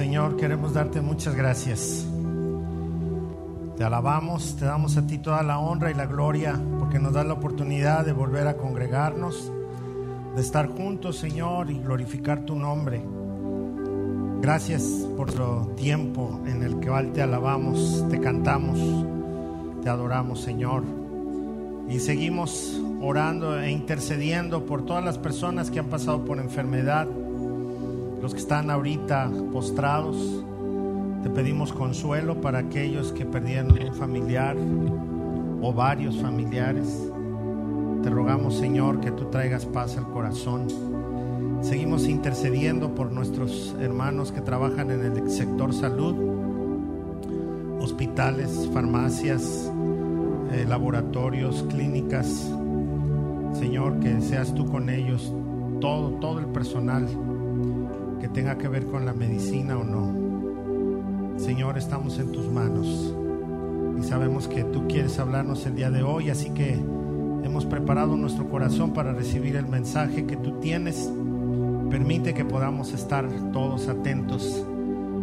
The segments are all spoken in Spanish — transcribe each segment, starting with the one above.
Señor, queremos darte muchas gracias. Te alabamos, te damos a ti toda la honra y la gloria porque nos das la oportunidad de volver a congregarnos, de estar juntos, Señor, y glorificar tu nombre. Gracias por tu tiempo en el que te alabamos, te cantamos, te adoramos, Señor. Y seguimos orando e intercediendo por todas las personas que han pasado por enfermedad, los que están ahorita postrados. Te pedimos consuelo para aquellos que perdieron un familiar o varios familiares. Te rogamos, Señor, que tú traigas paz al corazón. Seguimos intercediendo por nuestros hermanos que trabajan en el sector salud, hospitales, farmacias, eh, laboratorios, clínicas. Señor, que seas tú con ellos, todo, todo el personal tenga que ver con la medicina o no. Señor, estamos en tus manos y sabemos que tú quieres hablarnos el día de hoy, así que hemos preparado nuestro corazón para recibir el mensaje que tú tienes. Permite que podamos estar todos atentos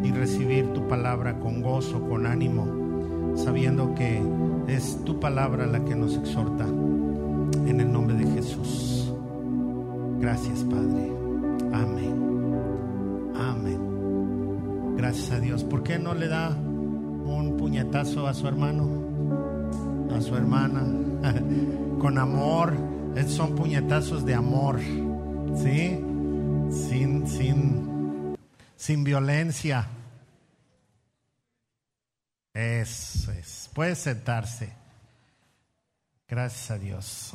y recibir tu palabra con gozo, con ánimo, sabiendo que es tu palabra la que nos exhorta. En el nombre de Jesús. Gracias, Padre. Gracias a Dios. ¿Por qué no le da un puñetazo a su hermano? A su hermana. Con amor. son puñetazos de amor. ¿Sí? Sin, sin, sin violencia. Eso es. Puede sentarse. Gracias a Dios.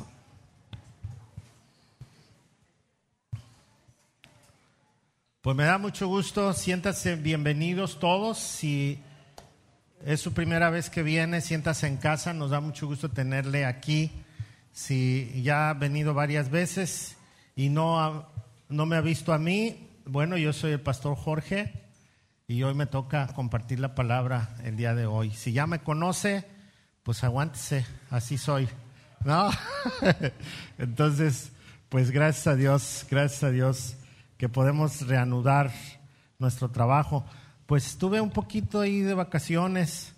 Pues me da mucho gusto, siéntase bienvenidos todos. Si es su primera vez que viene, siéntase en casa, nos da mucho gusto tenerle aquí. Si ya ha venido varias veces y no, no me ha visto a mí, bueno, yo soy el pastor Jorge y hoy me toca compartir la palabra el día de hoy. Si ya me conoce, pues aguántese, así soy. ¿No? Entonces, pues gracias a Dios, gracias a Dios que podemos reanudar nuestro trabajo. Pues estuve un poquito ahí de vacaciones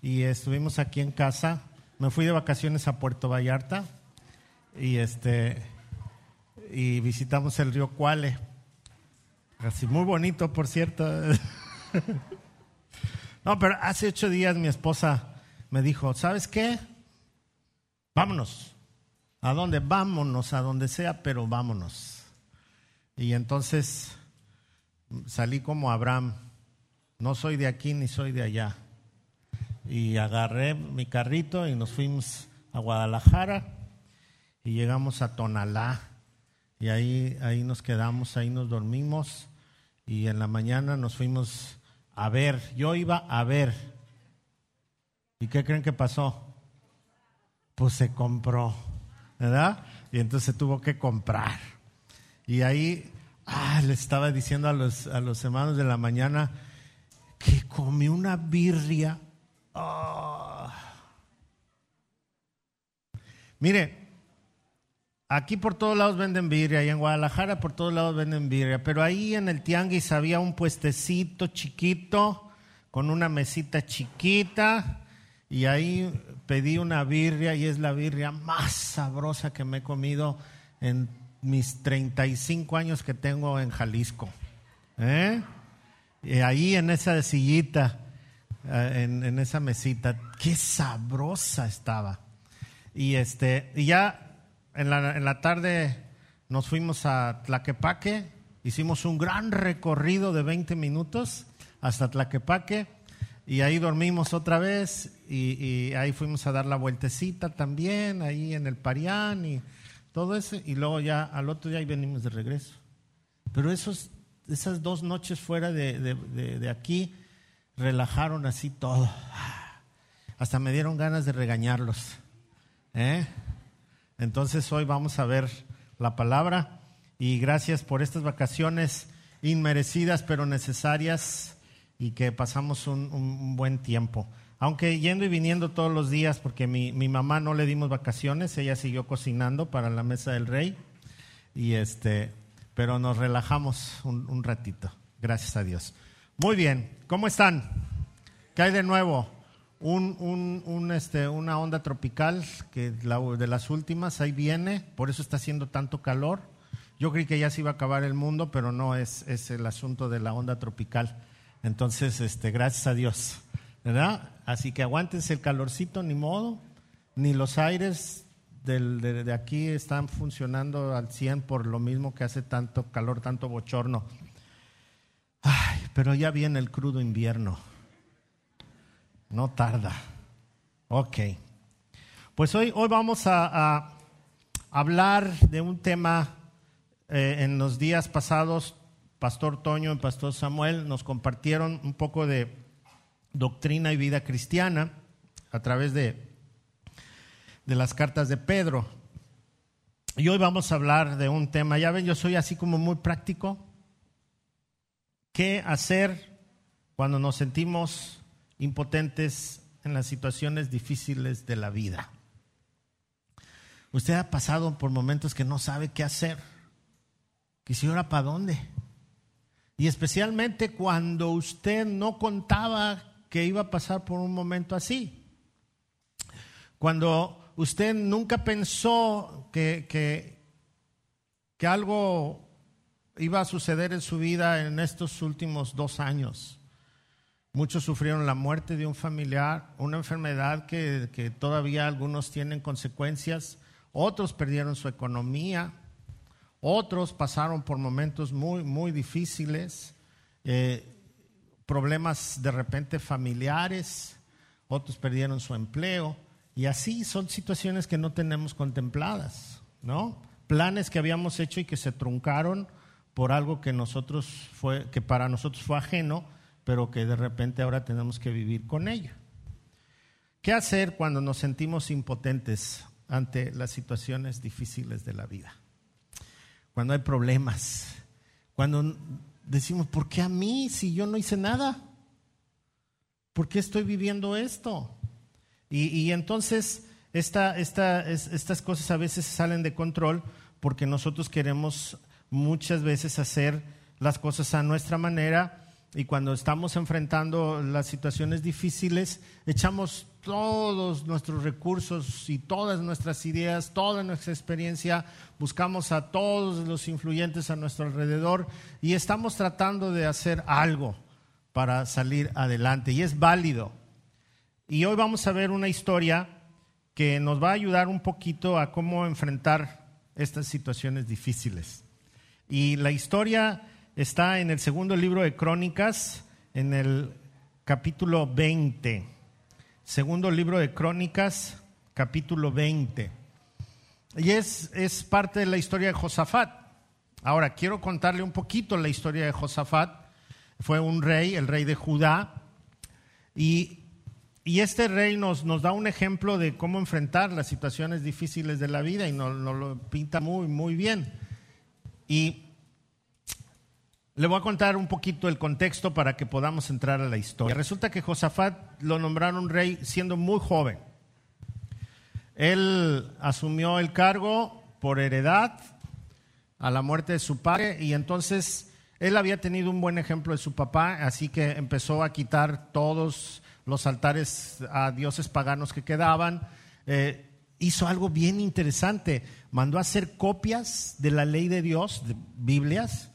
y estuvimos aquí en casa. Me fui de vacaciones a Puerto Vallarta y este y visitamos el río Cuale. Así muy bonito, por cierto. no, pero hace ocho días mi esposa me dijo, ¿sabes qué? Vámonos. ¿A dónde? Vámonos, a donde sea, pero vámonos. Y entonces salí como Abraham, no soy de aquí ni soy de allá. Y agarré mi carrito y nos fuimos a Guadalajara y llegamos a Tonalá. Y ahí, ahí nos quedamos, ahí nos dormimos y en la mañana nos fuimos a ver. Yo iba a ver. ¿Y qué creen que pasó? Pues se compró, ¿verdad? Y entonces tuvo que comprar. Y ahí ah, le estaba diciendo a los, a los hermanos de la mañana que comí una birria. Ah. Mire, aquí por todos lados venden birria, y en Guadalajara por todos lados venden birria, pero ahí en el tianguis había un puestecito chiquito con una mesita chiquita y ahí pedí una birria y es la birria más sabrosa que me he comido en mis 35 años que tengo en Jalisco. ¿eh? Y ahí en esa sillita, eh, en, esa mesita, qué sabrosa estaba. Y, este, y ya en la, en la tarde nos fuimos a Tlaquepaque, hicimos un gran recorrido de 20 minutos hasta Tlaquepaque y ahí dormimos otra vez y, y, ahí fuimos a dar la vueltecita también, ahí en el Parián y todo eso, y luego ya al otro día venimos de regreso. Pero esos, esas dos noches fuera de, aquí relajaron así todo. Hasta me dieron ganas de regañarlos. ¿eh? Entonces hoy vamos a ver la palabra y gracias por estas vacaciones inmerecidas pero necesarias y que pasamos un buen tiempo. Aunque yendo y viniendo todos los días, porque mi, mi, mamá no le dimos vacaciones, ella siguió cocinando para la mesa del rey, y este, pero nos relajamos un, ratito, gracias a Dios. Muy bien, ¿cómo están? ¿Qué hay de nuevo? este, una onda tropical que de las últimas, ahí viene, por eso está haciendo tanto calor. Yo creí que ya se iba a acabar el mundo, pero no es, es el asunto de la onda tropical. Entonces, este, gracias a Dios, ¿verdad? Así que aguántense el calorcito, ni modo, ni los aires de, aquí están funcionando al 100 por lo mismo que hace tanto calor, tanto bochorno. Ay, pero ya viene el crudo invierno. No tarda. Ok. Pues hoy, hoy vamos a, hablar de un tema eh, en los días pasados. Pastor Toño y Pastor Samuel nos compartieron un poco de doctrina y vida cristiana a través de, de las cartas de Pedro. Y hoy vamos a hablar de un tema, ya ven, yo soy así como muy práctico, ¿Qué hacer cuando nos sentimos impotentes en las situaciones difíciles de la vida? Usted ha pasado por momentos que no sabe qué hacer. Que si ahora para dónde. Y especialmente cuando usted no contaba que iba a pasar por un momento así. Cuando usted nunca pensó que, que, que algo iba a suceder en su vida en estos últimos dos años. Muchos sufrieron la muerte de un familiar, una enfermedad que, todavía algunos tienen consecuencias, otros perdieron su economía, otros pasaron por momentos muy, muy difíciles, eh, problemas de repente familiares, otros perdieron su empleo, y así son situaciones que no tenemos contempladas, ¿no? Planes que habíamos hecho y que se truncaron por algo que, nosotros fue, que para nosotros fue ajeno, pero que de repente ahora tenemos que vivir con ello. ¿Qué hacer cuando nos sentimos impotentes ante las situaciones difíciles de la vida? Cuando hay problemas, cuando decimos, ¿por qué a mí si yo no hice nada? ¿Por qué estoy viviendo esto? Y, entonces esta, estas cosas a veces salen de control porque nosotros queremos muchas veces hacer las cosas a nuestra manera y cuando estamos enfrentando las situaciones difíciles, echamos todos nuestros recursos y todas nuestras ideas, toda nuestra experiencia, buscamos a todos los influyentes a nuestro alrededor y estamos tratando de hacer algo para salir adelante y es válido. Y hoy vamos a ver una historia que nos va a ayudar un poquito a cómo enfrentar estas situaciones difíciles. Y la historia está en el segundo libro de Crónicas, en el capítulo 20. Segundo libro de Crónicas, capítulo 20. Y es, es parte de la historia de Josafat. Ahora, quiero contarle un poquito la historia de Josafat. Fue un rey, el rey de Judá. Y, este rey nos, nos, da un ejemplo de cómo enfrentar las situaciones difíciles de la vida y nos, nos lo pinta muy, muy bien. Y le voy a contar un poquito el contexto para que podamos entrar a la historia. Resulta que Josafat lo nombraron rey siendo muy joven. Él asumió el cargo por heredad a la muerte de su padre y entonces él había tenido un buen ejemplo de su papá, así que empezó a quitar todos los altares a dioses paganos que quedaban. Eh, hizo algo bien interesante, mandó a hacer copias de la ley de Dios, de Biblias,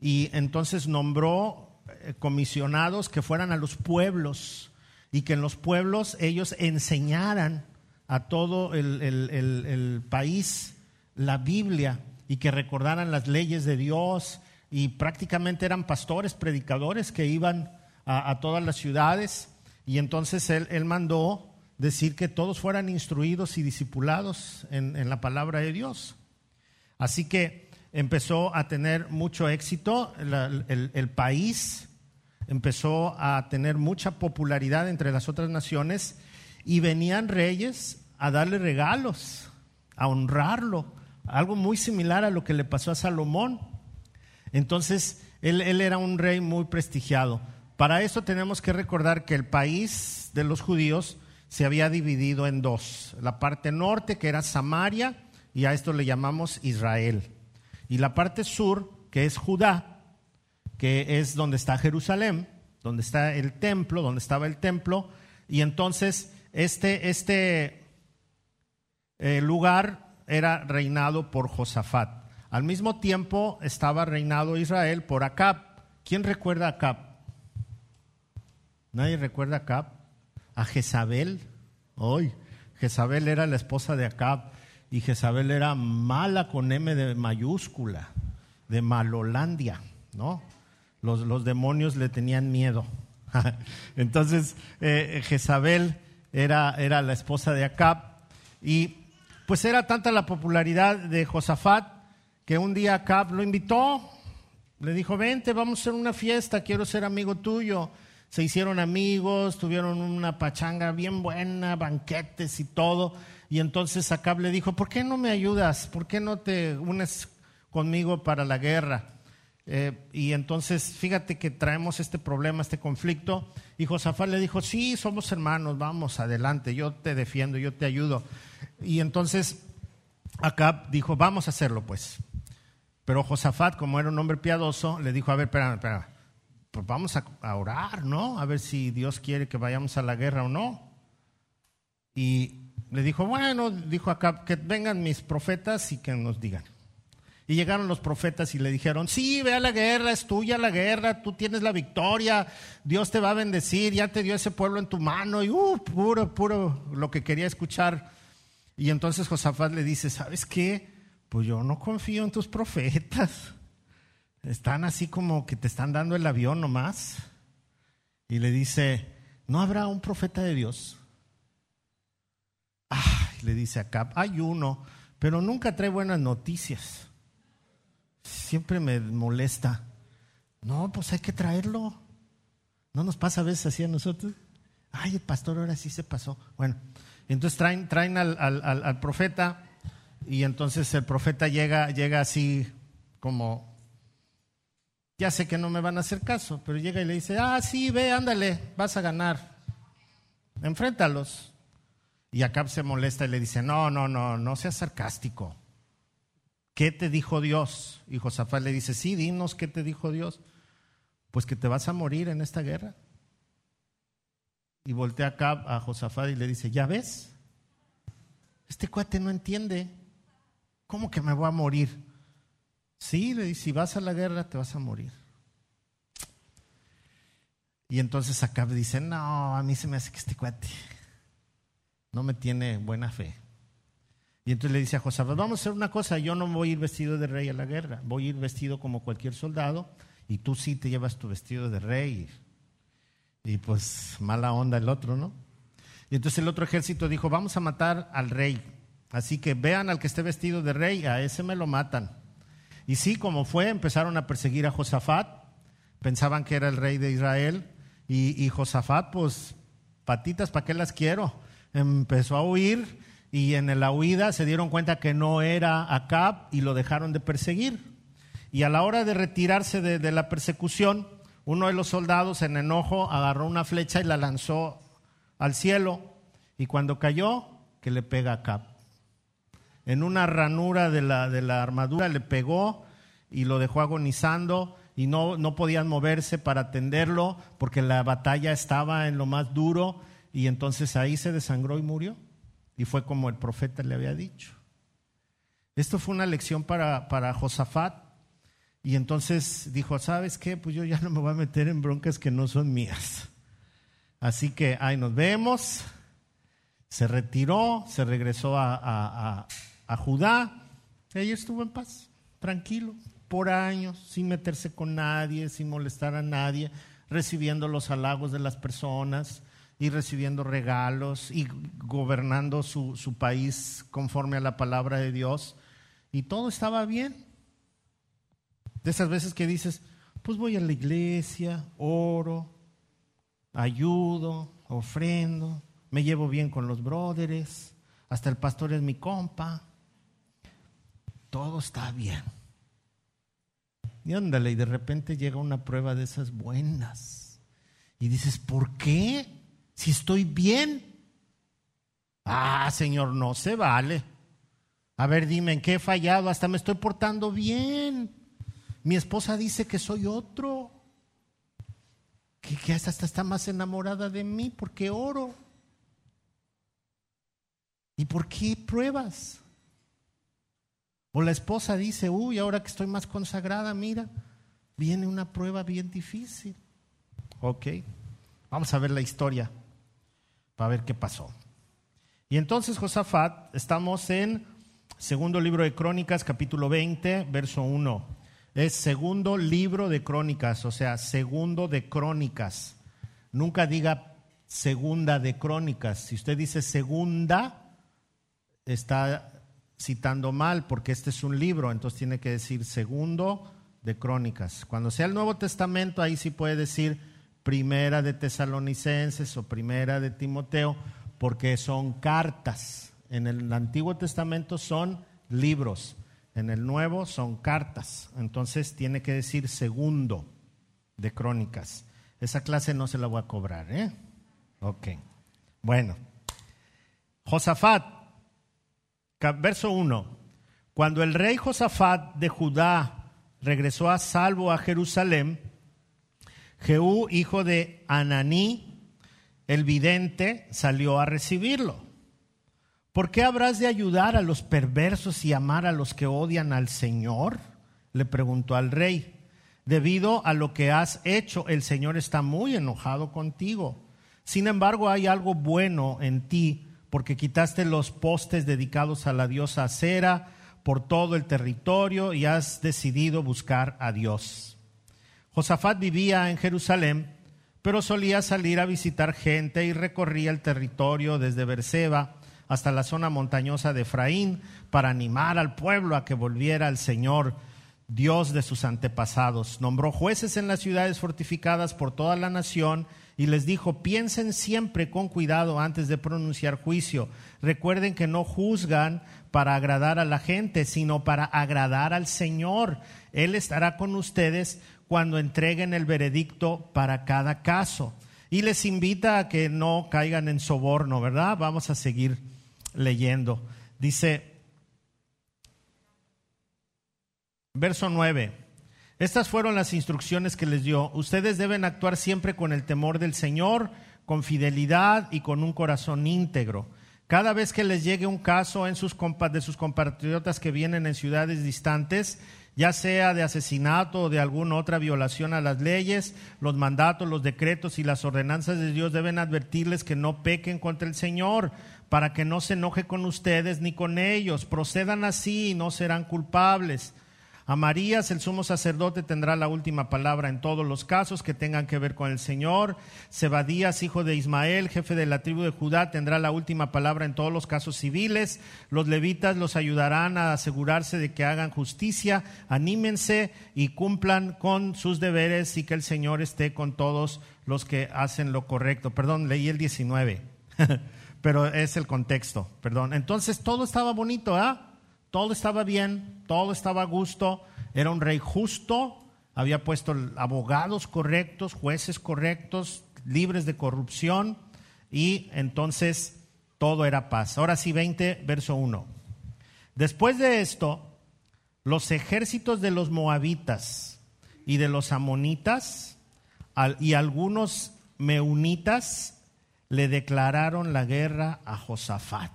y entonces nombró eh, comisionados que fueran a los pueblos y que en los pueblos ellos enseñaran a todo el, país la Biblia y que recordaran las leyes de Dios y prácticamente eran pastores, predicadores que iban a, todas las ciudades y entonces él, mandó decir que todos fueran instruidos y discipulados en, en la palabra de Dios. Así que empezó a tener mucho éxito, el, país empezó a tener mucha popularidad entre las otras naciones y venían reyes a darle regalos, a honrarlo, algo muy similar a lo que le pasó a Salomón. Entonces, él, él era un rey muy prestigiado. Para eso tenemos que recordar que el país de los judíos se había dividido en dos. La parte norte, que era Samaria, y a esto le llamamos Israel y la parte sur, que es Judá, que es donde está Jerusalén, donde está el templo, donde estaba el templo, y entonces este, este eh, lugar era reinado por Josafat. Al mismo tiempo estaba reinado Israel por Acab. ¿Quién recuerda a Acab? ¿Nadie recuerda a Acab? A Jezabel. Hoy, Jezabel era la esposa de Acab y Jezabel era mala con M de mayúscula, de Malolandia, ¿no? Los, los demonios le tenían miedo. Entonces, eh, Jezabel era, era la esposa de Acab y pues era tanta la popularidad de Josafat que un día Acab lo invitó, le dijo, vente, vamos a hacer una fiesta, quiero ser amigo tuyo. Se hicieron amigos, tuvieron una pachanga bien buena, banquetes y todo. Y entonces Acab le dijo, ¿por qué no me ayudas? ¿Por qué no te unes conmigo para la guerra? Eh, y entonces, fíjate que traemos este problema, este conflicto. Y Josafat le dijo, sí, somos hermanos, vamos, adelante, yo te defiendo, yo te ayudo. Y entonces Acab dijo, vamos a hacerlo pues. Pero Josafat, como era un hombre piadoso, le dijo, a ver, espera, espera, pues vamos a, a orar, ¿no? A ver si Dios quiere que vayamos a la guerra o no. Y le dijo, bueno, dijo acá, que vengan mis profetas y que nos digan. Y llegaron los profetas y le dijeron, sí, ve a la guerra, es tuya la guerra, tú tienes la victoria, Dios te va a bendecir, ya te dio ese pueblo en tu mano, y uh, puro, puro lo que quería escuchar. Y entonces Josafat le dice, ¿sabes qué? Pues yo no confío en tus profetas. Están así como que te están dando el avión nomás. Y le dice, ¿no habrá un profeta de Dios? Le dice acá, hay uno, pero nunca trae buenas noticias. Siempre me molesta. No, pues hay que traerlo. ¿No nos pasa a veces así a nosotros? Ay, el pastor ahora sí se pasó. Bueno, entonces traen, traen al, al, profeta y entonces el profeta llega, llega así como, ya sé que no me van a hacer caso, pero llega y le dice, ah, sí, ve, ándale, vas a ganar. Enfréntalos. Y Acab se molesta y le dice, no, no, no, no seas sarcástico. ¿Qué te dijo Dios? Y Josafat le dice, sí, dinos qué te dijo Dios. Pues que te vas a morir en esta guerra. Y voltea Acab a Josafat y le dice, ¿ya ves? Este cuate no entiende. ¿Cómo que me voy a morir? Sí, le dice, si vas a la guerra te vas a morir. Y entonces Acab dice, no, a mí se me hace que este cuate no me tiene buena fe. Y entonces le dice a Josafat, vamos a hacer una cosa, yo no voy a ir vestido de rey a la guerra, voy a ir vestido como cualquier soldado y tú sí te llevas tu vestido de rey. Y pues mala onda el otro, ¿no? Y entonces el otro ejército dijo, vamos a matar al rey. Así que vean al que esté vestido de rey, a ese me lo matan. Y sí, como fue, empezaron a perseguir a Josafat, pensaban que era el rey de Israel, y, y Josafat, pues, patitas, ¿para qué las quiero? Empezó a huir y en la huida se dieron cuenta que no era Acab y lo dejaron de perseguir. Y a la hora de retirarse de, la persecución, uno de los soldados en enojo agarró una flecha y la lanzó al cielo y cuando cayó, que le pega a Acab. En una ranura de la, de la armadura le pegó y lo dejó agonizando y no, no podían moverse para atenderlo porque la batalla estaba en lo más duro y entonces ahí se desangró y murió. Y fue como el profeta le había dicho. Esto fue una lección para, para Josafat. Y entonces dijo, ¿sabes qué? Pues yo ya no me voy a meter en broncas que no son mías. Así que ahí nos vemos. Se retiró, se regresó a, a, a, Judá. Ella estuvo en paz, tranquilo, por años, sin meterse con nadie, sin molestar a nadie, recibiendo los halagos de las personas y recibiendo regalos y gobernando su, su, país conforme a la palabra de Dios. Y todo estaba bien. De esas veces que dices, pues voy a la iglesia, oro, ayudo, ofrendo, me llevo bien con los brothers, hasta el pastor es mi compa. Todo está bien. Y ándale, y de repente llega una prueba de esas buenas. Y dices, ¿por qué? Si estoy bien. Ah, Señor, no se vale. A ver, dime, ¿en qué he fallado? Hasta me estoy portando bien. Mi esposa dice que soy otro. que, que hasta está más enamorada de mí porque oro. ¿Y por qué pruebas? O la esposa dice, uy, ahora que estoy más consagrada, mira, viene una prueba bien difícil. Ok, vamos a ver la historia para ver qué pasó. Y entonces Josafat, estamos en segundo libro de Crónicas, capítulo 20, verso 1. Es segundo libro de Crónicas, o sea, segundo de Crónicas. Nunca diga segunda de Crónicas. Si usted dice segunda, está citando mal porque este es un libro, entonces tiene que decir segundo de Crónicas. Cuando sea el Nuevo Testamento, ahí sí puede decir primera de Tesalonicenses o primera de Timoteo porque son cartas. En el Antiguo Testamento son libros, en el Nuevo son cartas. Entonces tiene que decir segundo de crónicas. Esa clase no se la voy a cobrar, ¿eh? Ok. Bueno. Josafat, verso 1. Cuando el rey Josafat de Judá regresó a salvo a Jerusalén, Jehú, hijo de Ananí, el vidente salió a recibirlo. ¿Por qué habrás de ayudar a los perversos y amar a los que odian al Señor? le preguntó al rey. Debido a lo que has hecho, el Señor está muy enojado contigo. Sin embargo, hay algo bueno en ti, porque quitaste los postes dedicados a la diosa Acera por todo el territorio y has decidido buscar a Dios. Josafat vivía en Jerusalén pero solía salir a visitar gente y recorría el territorio desde Berseba hasta la zona montañosa de Efraín para animar al pueblo a que volviera al Señor, Dios de sus antepasados. Nombró jueces en las ciudades fortificadas por toda la nación y les dijo, piensen siempre con cuidado antes de pronunciar juicio. Recuerden que no juzgan para agradar a la gente, sino para agradar al Señor. Él estará con ustedes cuando entreguen el veredicto para cada caso. Y les invita a que no caigan en soborno, ¿verdad? Vamos a seguir leyendo. Dice, verso 9, estas fueron las instrucciones que les dio. Ustedes deben actuar siempre con el temor del Señor, con fidelidad y con un corazón íntegro. Cada vez que les llegue un caso en sus de sus compatriotas que vienen en ciudades distantes, ya sea de asesinato o de alguna otra violación a las leyes, los mandatos, los decretos y las ordenanzas de Dios deben advertirles que no pequen contra el Señor, para que no se enoje con ustedes ni con ellos. Procedan así y no serán culpables. Amarías, el sumo sacerdote, tendrá la última palabra en todos los casos que tengan que ver con el Señor. Sebadías, hijo de Ismael, jefe de la tribu de Judá, tendrá la última palabra en todos los casos civiles. Los levitas los ayudarán a asegurarse de que hagan justicia. Anímense y cumplan con sus deberes y que el Señor esté con todos los que hacen lo correcto. Perdón, leí el 19, pero es el contexto, perdón. Entonces todo estaba bonito, ¿ah? Todo estaba bien, todo estaba a gusto, era un rey justo, había puesto abogados correctos, jueces correctos, libres de corrupción, y entonces todo era paz. Ahora sí, 20, verso 1. Después de esto, los ejércitos de los moabitas y de los amonitas y algunos meunitas le declararon la guerra a Josafat.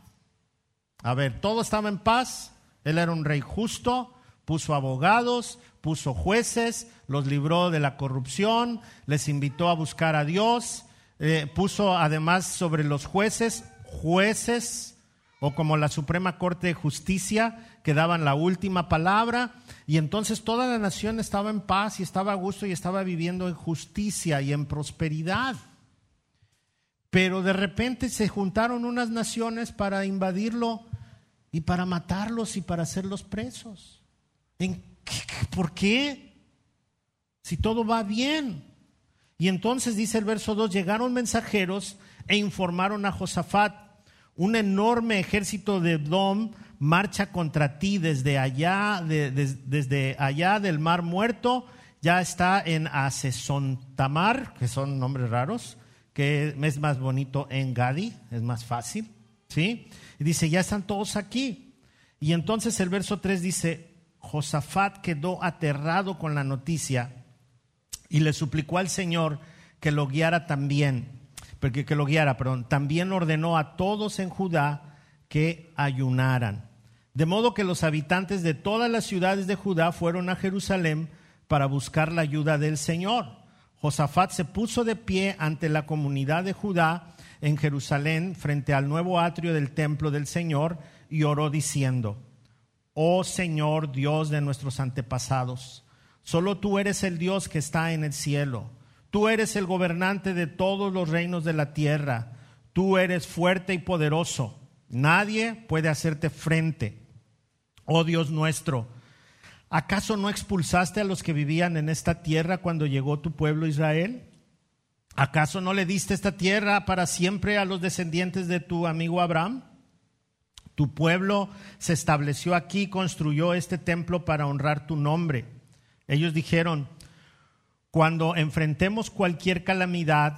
A ver, todo estaba en paz, él era un rey justo, puso abogados, puso jueces, los libró de la corrupción, les invitó a buscar a Dios, eh, puso además sobre los jueces jueces o como la Suprema Corte de Justicia que daban la última palabra y entonces toda la nación estaba en paz y estaba a gusto y estaba viviendo en justicia y en prosperidad. Pero de repente se juntaron unas naciones para invadirlo y para matarlos y para hacerlos presos. ¿En ¿Por qué? Si todo va bien. Y entonces dice el verso 2, llegaron mensajeros e informaron a Josafat, un enorme ejército de Dom marcha contra ti desde allá, desde allá del mar muerto, ya está en Asesontamar, que son nombres raros, que es más bonito en Gadi, es más fácil, ¿sí? Y dice, ya están todos aquí. Y entonces el verso 3 dice, Josafat quedó aterrado con la noticia y le suplicó al Señor que lo guiara también, porque que lo guiara, perdón, también ordenó a todos en Judá que ayunaran. De modo que los habitantes de todas las ciudades de Judá fueron a Jerusalén para buscar la ayuda del Señor. Josafat se puso de pie ante la comunidad de Judá en Jerusalén frente al nuevo atrio del templo del Señor y oró diciendo, Oh Señor Dios de nuestros antepasados, solo tú eres el Dios que está en el cielo, tú eres el gobernante de todos los reinos de la tierra, tú eres fuerte y poderoso, nadie puede hacerte frente. Oh Dios nuestro, ¿acaso no expulsaste a los que vivían en esta tierra cuando llegó tu pueblo Israel? ¿Acaso no le diste esta tierra para siempre a los descendientes de tu amigo Abraham? Tu pueblo se estableció aquí, construyó este templo para honrar tu nombre. Ellos dijeron, cuando enfrentemos cualquier calamidad,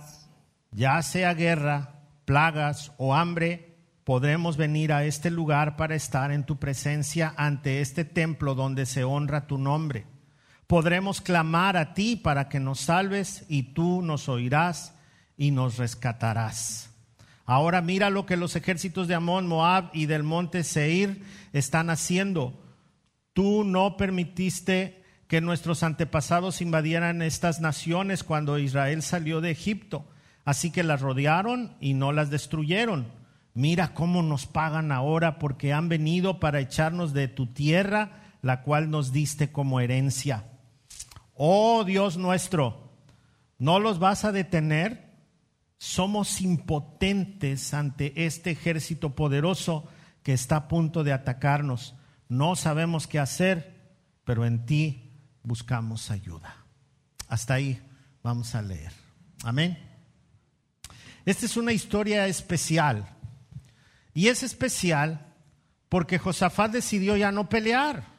ya sea guerra, plagas o hambre, podremos venir a este lugar para estar en tu presencia ante este templo donde se honra tu nombre podremos clamar a ti para que nos salves y tú nos oirás y nos rescatarás. Ahora mira lo que los ejércitos de Amón, Moab y del monte Seir están haciendo. Tú no permitiste que nuestros antepasados invadieran estas naciones cuando Israel salió de Egipto. Así que las rodearon y no las destruyeron. Mira cómo nos pagan ahora porque han venido para echarnos de tu tierra, la cual nos diste como herencia. Oh Dios nuestro, ¿no los vas a detener? Somos impotentes ante este ejército poderoso que está a punto de atacarnos. No sabemos qué hacer, pero en ti buscamos ayuda. Hasta ahí vamos a leer. Amén. Esta es una historia especial. Y es especial porque Josafat decidió ya no pelear.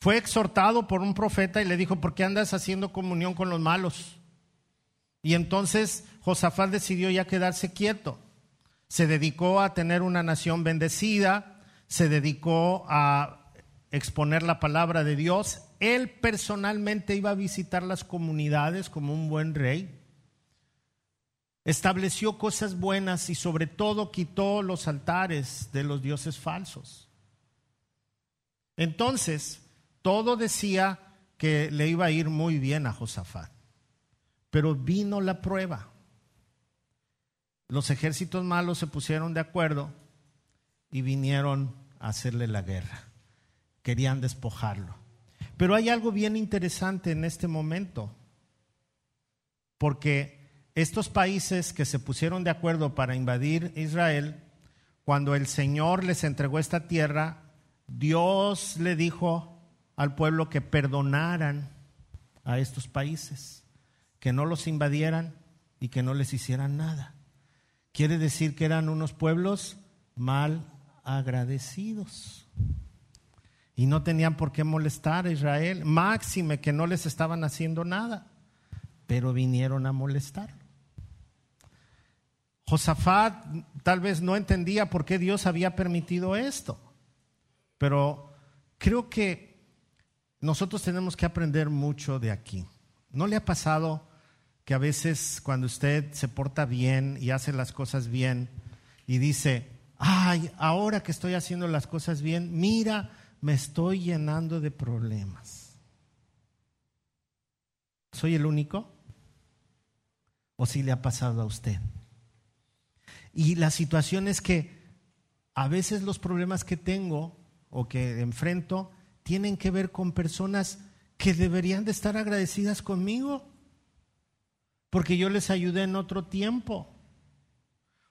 Fue exhortado por un profeta y le dijo, ¿por qué andas haciendo comunión con los malos? Y entonces Josafat decidió ya quedarse quieto. Se dedicó a tener una nación bendecida, se dedicó a exponer la palabra de Dios. Él personalmente iba a visitar las comunidades como un buen rey. Estableció cosas buenas y sobre todo quitó los altares de los dioses falsos. Entonces, todo decía que le iba a ir muy bien a Josafat. Pero vino la prueba. Los ejércitos malos se pusieron de acuerdo y vinieron a hacerle la guerra. Querían despojarlo. Pero hay algo bien interesante en este momento, porque estos países que se pusieron de acuerdo para invadir Israel, cuando el Señor les entregó esta tierra, Dios le dijo al pueblo que perdonaran a estos países, que no los invadieran y que no les hicieran nada. Quiere decir que eran unos pueblos mal agradecidos. Y no tenían por qué molestar a Israel, máxime que no les estaban haciendo nada, pero vinieron a molestar. Josafat tal vez no entendía por qué Dios había permitido esto, pero creo que nosotros tenemos que aprender mucho de aquí. ¿No le ha pasado que a veces cuando usted se porta bien y hace las cosas bien y dice, ay, ahora que estoy haciendo las cosas bien, mira, me estoy llenando de problemas? ¿Soy el único? ¿O si le ha pasado a usted? Y la situación es que a veces los problemas que tengo o que enfrento tienen que ver con personas que deberían de estar agradecidas conmigo, porque yo les ayudé en otro tiempo.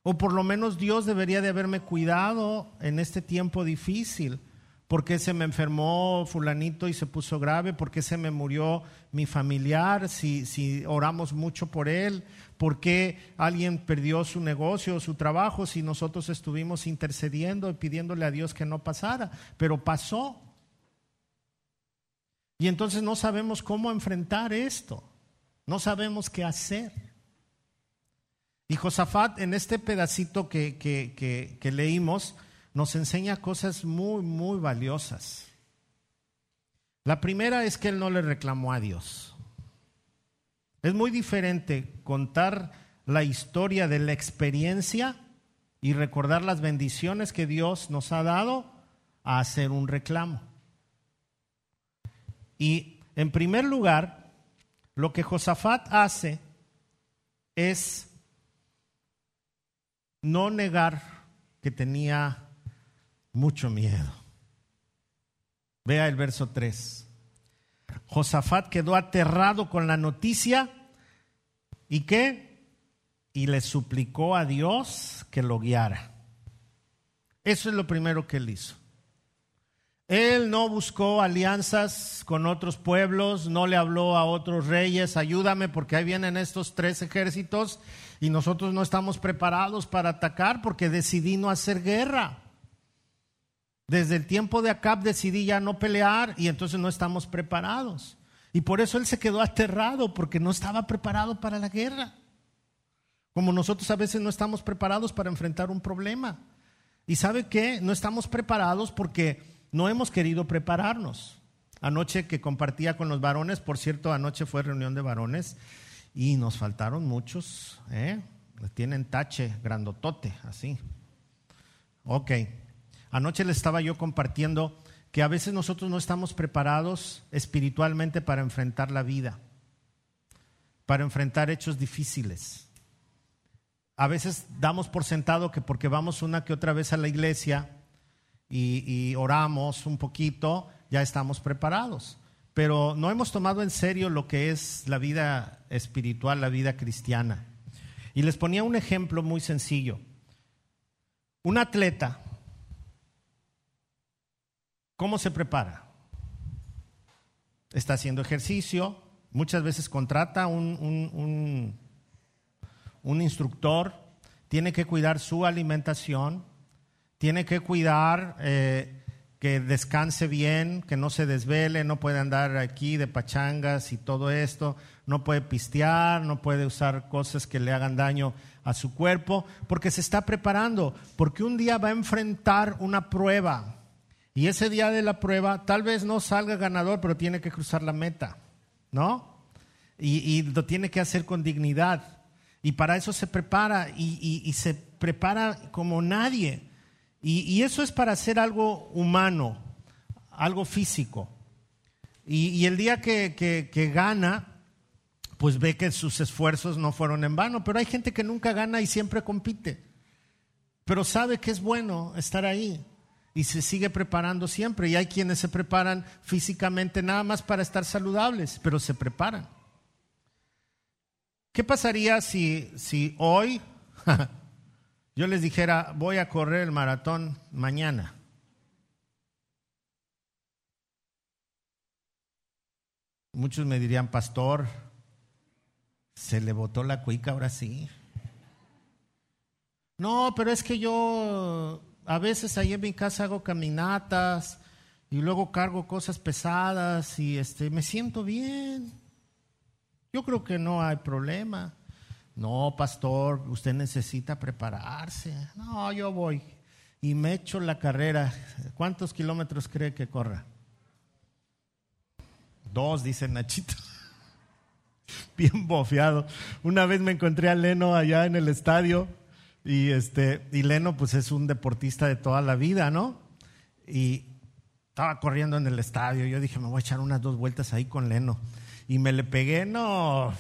O por lo menos Dios debería de haberme cuidado en este tiempo difícil. ¿Por qué se me enfermó fulanito y se puso grave? ¿Por qué se me murió mi familiar si, si oramos mucho por él? ¿Por qué alguien perdió su negocio o su trabajo si nosotros estuvimos intercediendo y pidiéndole a Dios que no pasara? Pero pasó. Y entonces no sabemos cómo enfrentar esto, no sabemos qué hacer. Y Josafat en este pedacito que, que, leímos nos enseña cosas muy, muy valiosas. La primera es que él no le reclamó a Dios. Es muy diferente contar la historia de la experiencia y recordar las bendiciones que Dios nos ha dado a hacer un reclamo. Y en primer lugar, lo que Josafat hace es no negar que tenía mucho miedo. Vea el verso 3. Josafat quedó aterrado con la noticia y qué? Y le suplicó a Dios que lo guiara. Eso es lo primero que él hizo. Él no buscó alianzas con otros pueblos, no le habló a otros reyes, ayúdame porque ahí vienen estos tres ejércitos y nosotros no estamos preparados para atacar porque decidí no hacer guerra. Desde el tiempo de Acab decidí ya no pelear y entonces no estamos preparados. Y por eso él se quedó aterrado porque no estaba preparado para la guerra. Como nosotros a veces no estamos preparados para enfrentar un problema. Y sabe qué? No estamos preparados porque no hemos querido prepararnos. Anoche que compartía con los varones, por cierto, anoche fue reunión de varones y nos faltaron muchos, ¿eh? Tienen tache grandotote, así. Ok. Anoche les estaba yo compartiendo que a veces nosotros no estamos preparados espiritualmente para enfrentar la vida, para enfrentar hechos difíciles. A veces damos por sentado que porque vamos una que otra vez a la iglesia, y, oramos un poquito, ya estamos preparados. Pero no hemos tomado en serio lo que es la vida espiritual, la vida cristiana. Y les ponía un ejemplo muy sencillo. Un atleta, ¿cómo se prepara? Está haciendo ejercicio, muchas veces contrata un, un, un instructor, tiene que cuidar su alimentación, tiene que cuidar eh, que descanse bien, que no se desvele, no puede andar aquí de pachangas y todo esto, no puede pistear, no puede usar cosas que le hagan daño a su cuerpo, porque se está preparando, porque un día va a enfrentar una prueba. Y ese día de la prueba tal vez no salga ganador, pero tiene que cruzar la meta, ¿no? Y, lo tiene que hacer con dignidad. Y para eso se prepara y se prepara como nadie. Y, eso es para hacer algo humano, algo físico. Y, el día que, gana, pues ve que sus esfuerzos no fueron en vano. Pero hay gente que nunca gana y siempre compite. Pero sabe que es bueno estar ahí y se sigue preparando siempre. Y hay quienes se preparan físicamente nada más para estar saludables, pero se preparan. ¿Qué pasaría si, si hoy yo les dijera, voy a correr el maratón mañana. Muchos me dirían, pastor, se le botó la cuica ahora sí. No, pero es que yo a veces ahí en mi casa hago caminatas y luego cargo cosas pesadas y este me siento bien. Yo creo que no hay problema. No, pastor, usted necesita prepararse. No, yo voy y me echo la carrera. ¿Cuántos kilómetros cree que corra? Dos, dice Nachito. Bien bofeado. Una vez me encontré a Leno allá en el estadio y este y Leno pues es un deportista de toda la vida, ¿no? Y estaba corriendo en el estadio. Yo dije, me voy a echar unas dos vueltas ahí con Leno. Y me le pegué, no,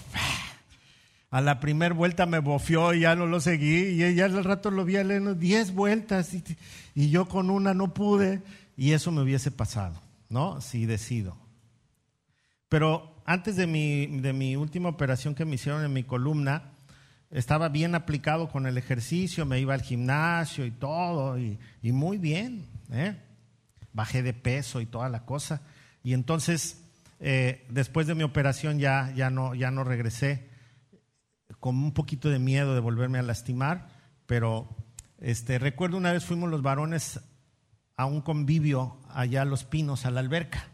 a la primera vuelta me bofió y ya no lo seguí. Y ya al rato lo vi a Leno diez vueltas y, yo con una no pude. Y eso me hubiese pasado, ¿no? Si decido. Pero antes de mi, de mi última operación que me hicieron en mi columna, estaba bien aplicado con el ejercicio, me iba al gimnasio y todo, y, muy bien. ¿eh? Bajé de peso y toda la cosa. Y entonces, eh, después de mi operación ya, ya, no, ya no regresé con un poquito de miedo de volverme a lastimar, pero este, recuerdo una vez fuimos los varones a un convivio allá a Los Pinos, a la alberca,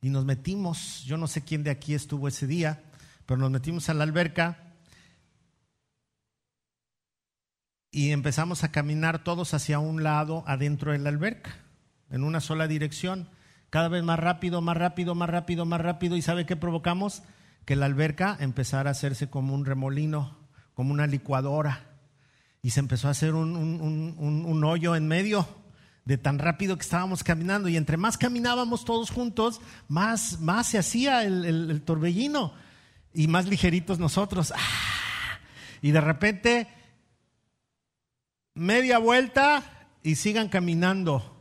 y nos metimos, yo no sé quién de aquí estuvo ese día, pero nos metimos a la alberca y empezamos a caminar todos hacia un lado adentro de la alberca, en una sola dirección, cada vez más rápido, más rápido, más rápido, más rápido, y ¿sabe qué provocamos? Que la alberca empezara a hacerse como un remolino, como una licuadora. Y se empezó a hacer un, hoyo en medio de tan rápido que estábamos caminando. Y entre más caminábamos todos juntos, más, más se hacía el, torbellino. Y más ligeritos nosotros. ¡Ah! Y de repente, media vuelta y sigan caminando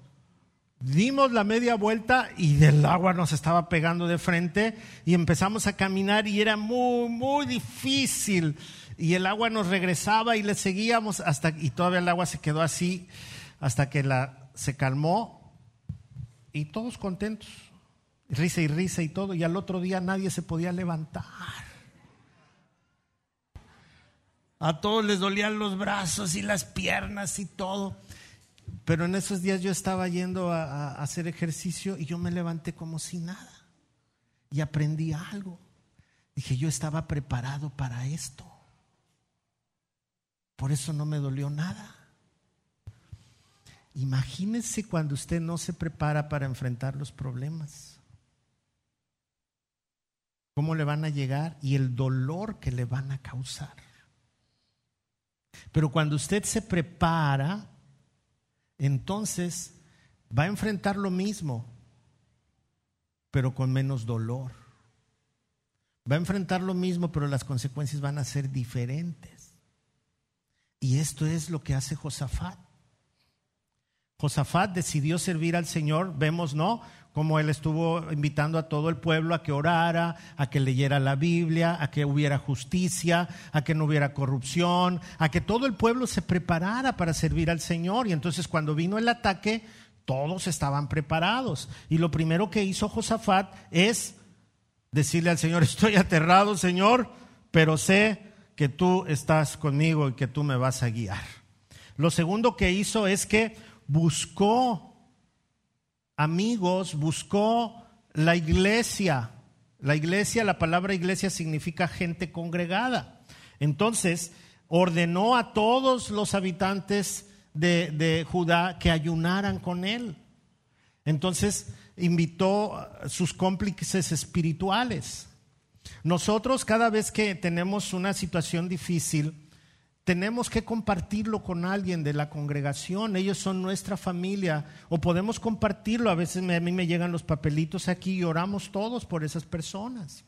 Dimos la media vuelta y del agua nos estaba pegando de frente y empezamos a caminar y era muy, muy difícil. Y el agua nos regresaba y le seguíamos hasta, y todavía el agua se quedó así hasta que la, se calmó y todos contentos. Risa y risa y todo. Y al otro día nadie se podía levantar. A todos les dolían los brazos y las piernas y todo. Pero en esos días yo estaba yendo a, hacer ejercicio y yo me levanté como si nada. Y aprendí algo. Dije, yo estaba preparado para esto. Por eso no me dolió nada. Imagínese cuando usted no se prepara para enfrentar los problemas. ¿Cómo le van a llegar? Y el dolor que le van a causar. Pero cuando usted se prepara, entonces va a enfrentar lo mismo, pero con menos dolor. Va a enfrentar lo mismo, pero las consecuencias van a ser diferentes. Y esto es lo que hace Josafat. Josafat decidió servir al Señor, vemos, ¿no? Como él estuvo invitando a todo el pueblo a que orara, a que leyera la Biblia, a que hubiera justicia, a que no hubiera corrupción, a que todo el pueblo se preparara para servir al Señor. Y entonces cuando vino el ataque, todos estaban preparados. Y lo primero que hizo Josafat es decirle al Señor, estoy aterrado, Señor, pero sé que tú estás conmigo y que tú me vas a guiar. Lo segundo que hizo es que buscó amigos, buscó la iglesia. La iglesia, la palabra iglesia significa gente congregada. Entonces, ordenó a todos los habitantes de, Judá que ayunaran con él. Entonces, invitó a sus cómplices espirituales. Nosotros cada vez que tenemos una situación difícil, tenemos que compartirlo con alguien de la congregación, ellos son nuestra familia, o podemos compartirlo, a veces a mí me llegan los papelitos aquí y oramos todos por esas personas.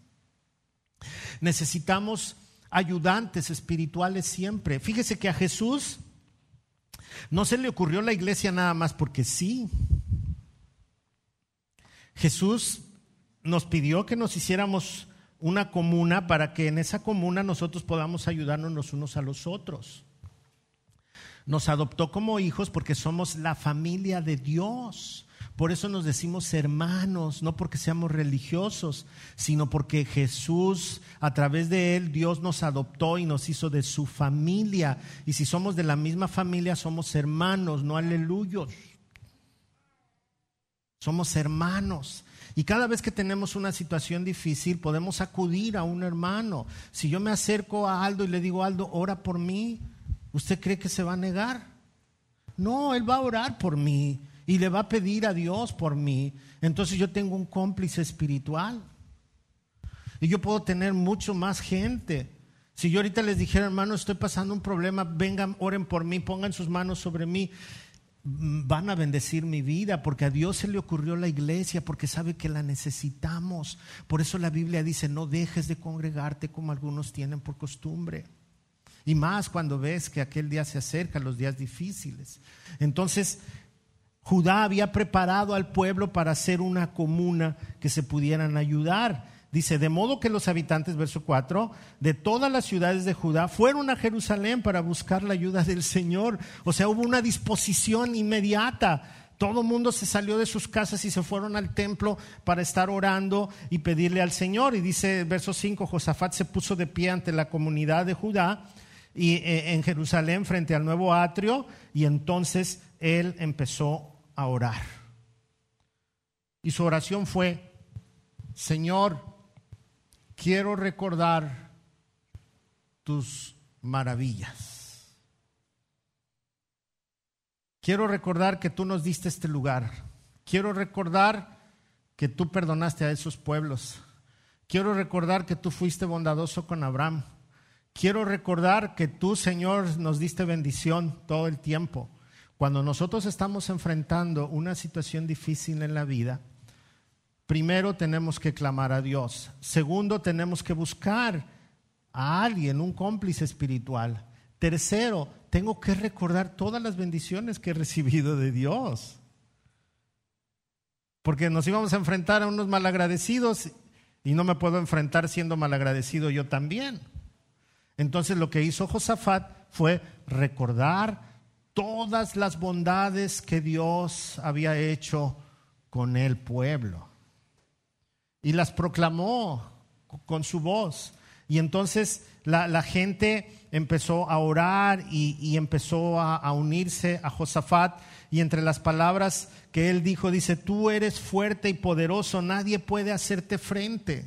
Necesitamos ayudantes espirituales siempre. Fíjese que a Jesús no se le ocurrió la iglesia nada más porque sí. Jesús nos pidió que nos hiciéramos una comuna para que en esa comuna nosotros podamos ayudarnos los unos a los otros. Nos adoptó como hijos porque somos la familia de Dios. Por eso nos decimos hermanos, no porque seamos religiosos, sino porque Jesús, a través de Él, Dios nos adoptó y nos hizo de su familia. Y si somos de la misma familia, somos hermanos, no aleluyos. Somos hermanos. Y cada vez que tenemos una situación difícil, podemos acudir a un hermano. Si yo me acerco a Aldo y le digo, Aldo, ora por mí, ¿usted cree que se va a negar? No, él va a orar por mí y le va a pedir a Dios por mí. Entonces yo tengo un cómplice espiritual. Y yo puedo tener mucho más gente. Si yo ahorita les dijera, hermano, estoy pasando un problema, vengan, oren por mí, pongan sus manos sobre mí van a bendecir mi vida, porque a Dios se le ocurrió la iglesia, porque sabe que la necesitamos. Por eso la Biblia dice, no dejes de congregarte como algunos tienen por costumbre. Y más cuando ves que aquel día se acerca, los días difíciles. Entonces, Judá había preparado al pueblo para hacer una comuna que se pudieran ayudar. Dice, de modo que los habitantes, verso 4, de todas las ciudades de Judá fueron a Jerusalén para buscar la ayuda del Señor. O sea, hubo una disposición inmediata. Todo el mundo se salió de sus casas y se fueron al templo para estar orando y pedirle al Señor. Y dice, verso 5, Josafat se puso de pie ante la comunidad de Judá y eh, en Jerusalén frente al nuevo atrio y entonces él empezó a orar. Y su oración fue, Señor, quiero recordar tus maravillas. Quiero recordar que tú nos diste este lugar. Quiero recordar que tú perdonaste a esos pueblos. Quiero recordar que tú fuiste bondadoso con Abraham. Quiero recordar que tú, Señor, nos diste bendición todo el tiempo. Cuando nosotros estamos enfrentando una situación difícil en la vida, primero tenemos que clamar a Dios. Segundo, tenemos que buscar a alguien, un cómplice espiritual. Tercero, tengo que recordar todas las bendiciones que he recibido de Dios. Porque nos íbamos a enfrentar a unos malagradecidos y no me puedo enfrentar siendo malagradecido yo también. Entonces lo que hizo Josafat fue recordar todas las bondades que Dios había hecho con el pueblo. Y las proclamó con su voz. Y entonces la, gente empezó a orar y, empezó a, a, unirse a Josafat. Y entre las palabras que él dijo, dice, tú eres fuerte y poderoso, nadie puede hacerte frente.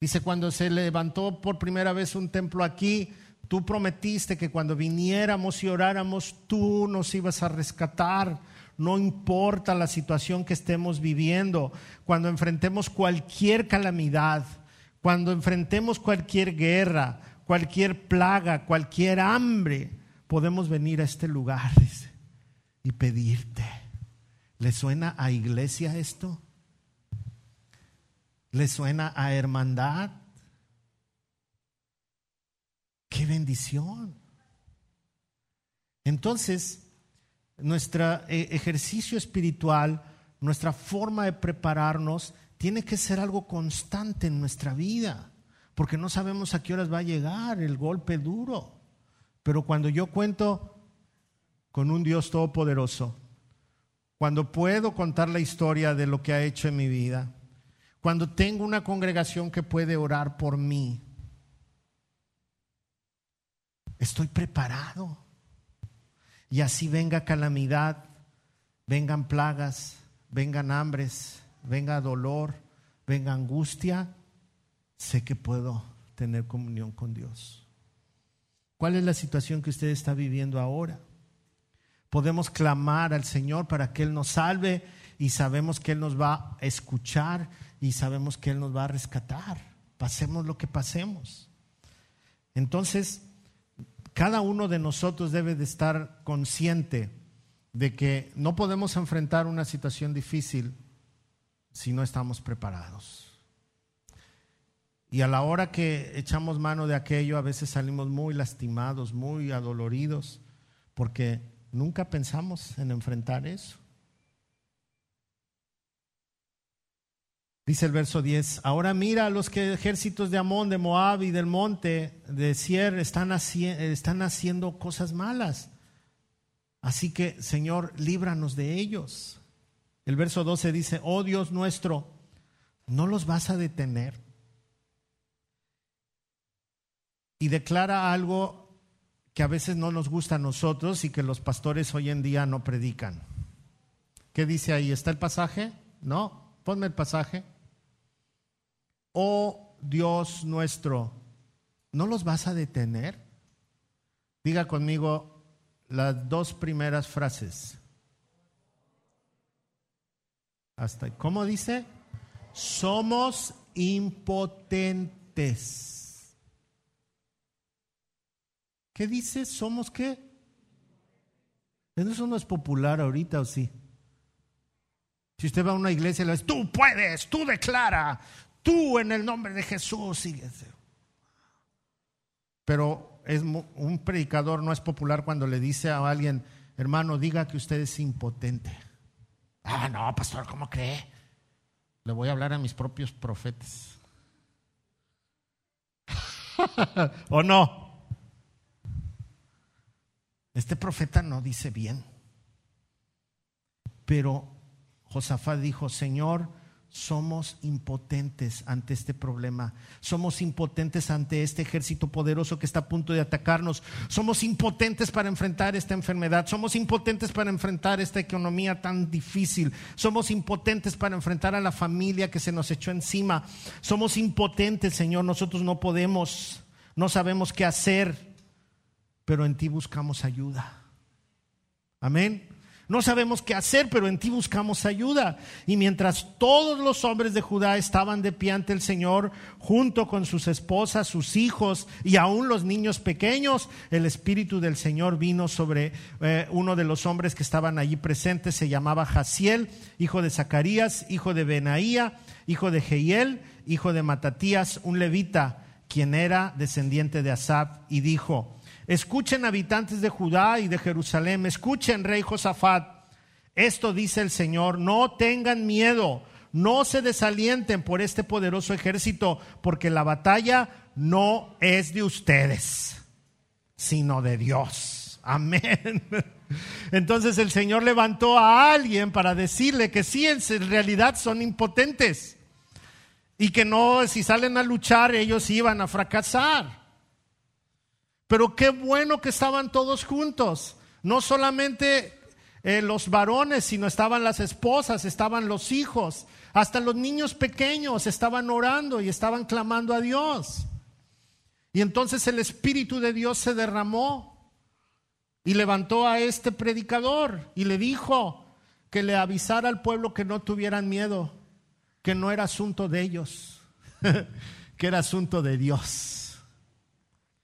Dice, cuando se levantó por primera vez un templo aquí, tú prometiste que cuando viniéramos y oráramos, tú nos ibas a rescatar. No importa la situación que estemos viviendo, cuando enfrentemos cualquier calamidad, cuando enfrentemos cualquier guerra, cualquier plaga, cualquier hambre, podemos venir a este lugar y pedirte. ¿Le suena a iglesia esto? ¿Le suena a hermandad? ¡Qué bendición! Entonces, nuestro eh, ejercicio espiritual, nuestra forma de prepararnos, tiene que ser algo constante en nuestra vida, porque no sabemos a qué horas va a llegar el golpe duro. Pero cuando yo cuento con un Dios todopoderoso, cuando puedo contar la historia de lo que ha hecho en mi vida, cuando tengo una congregación que puede orar por mí, estoy preparado. Y así venga calamidad, vengan plagas, vengan hambres, venga dolor, venga angustia, sé que puedo tener comunión con Dios. ¿Cuál es la situación que usted está viviendo ahora? Podemos clamar al Señor para que Él nos salve y sabemos que Él nos va a escuchar y sabemos que Él nos va a rescatar. Pasemos lo que pasemos. Entonces, cada uno de nosotros debe de estar consciente de que no podemos enfrentar una situación difícil si no estamos preparados. Y a la hora que echamos mano de aquello, a veces salimos muy lastimados, muy adoloridos, porque nunca pensamos en enfrentar eso. Dice el verso 10, ahora mira los que ejércitos de Amón, de Moab y del monte de Sier están, están haciendo cosas malas. Así que, Señor, líbranos de ellos. El verso 12 dice, oh Dios nuestro, no los vas a detener. Y declara algo que a veces no nos gusta a nosotros y que los pastores hoy en día no predican. ¿Qué dice ahí? ¿Está el pasaje? No, ponme el pasaje. Oh Dios nuestro, ¿no los vas a detener? Diga conmigo las dos primeras frases. Hasta, ¿Cómo dice? Somos impotentes. ¿Qué dice? ¿Somos qué? Eso no es popular ahorita, ¿o sí? Si usted va a una iglesia y le dice, tú puedes, tú declara, tú en el nombre de Jesús, síguese. Pero es, un predicador no es popular cuando le dice a alguien, hermano, diga que usted es impotente. Ah, no, pastor, ¿cómo cree? Le voy a hablar a mis propios profetas. ¿O no? Este profeta no dice bien. Pero Josafat dijo, Señor, somos impotentes ante este problema. Somos impotentes ante este ejército poderoso que está a punto de atacarnos. Somos impotentes para enfrentar esta enfermedad. Somos impotentes para enfrentar esta economía tan difícil. Somos impotentes para enfrentar a la familia que se nos echó encima. Somos impotentes, Señor. Nosotros no podemos, no sabemos qué hacer, pero en ti buscamos ayuda. Amén. No sabemos qué hacer, pero en ti buscamos ayuda. Y mientras todos los hombres de Judá estaban de pie ante el Señor, junto con sus esposas, sus hijos y aún los niños pequeños, el Espíritu del Señor vino sobre eh, uno de los hombres que estaban allí presentes. Se llamaba Jaciel, hijo de Zacarías, hijo de Benaía, hijo de Jehiel, hijo de Matatías, un levita, quien era descendiente de Asab, y dijo, Escuchen habitantes de Judá y de Jerusalén, escuchen rey Josafat. Esto dice el Señor, no tengan miedo, no se desalienten por este poderoso ejército, porque la batalla no es de ustedes, sino de Dios. Amén. Entonces el Señor levantó a alguien para decirle que sí, en realidad son impotentes y que no, si salen a luchar, ellos iban a fracasar. Pero qué bueno que estaban todos juntos. No solamente eh, los varones, sino estaban las esposas, estaban los hijos, hasta los niños pequeños estaban orando y estaban clamando a Dios. Y entonces el Espíritu de Dios se derramó y levantó a este predicador y le dijo que le avisara al pueblo que no tuvieran miedo, que no era asunto de ellos, que era asunto de Dios.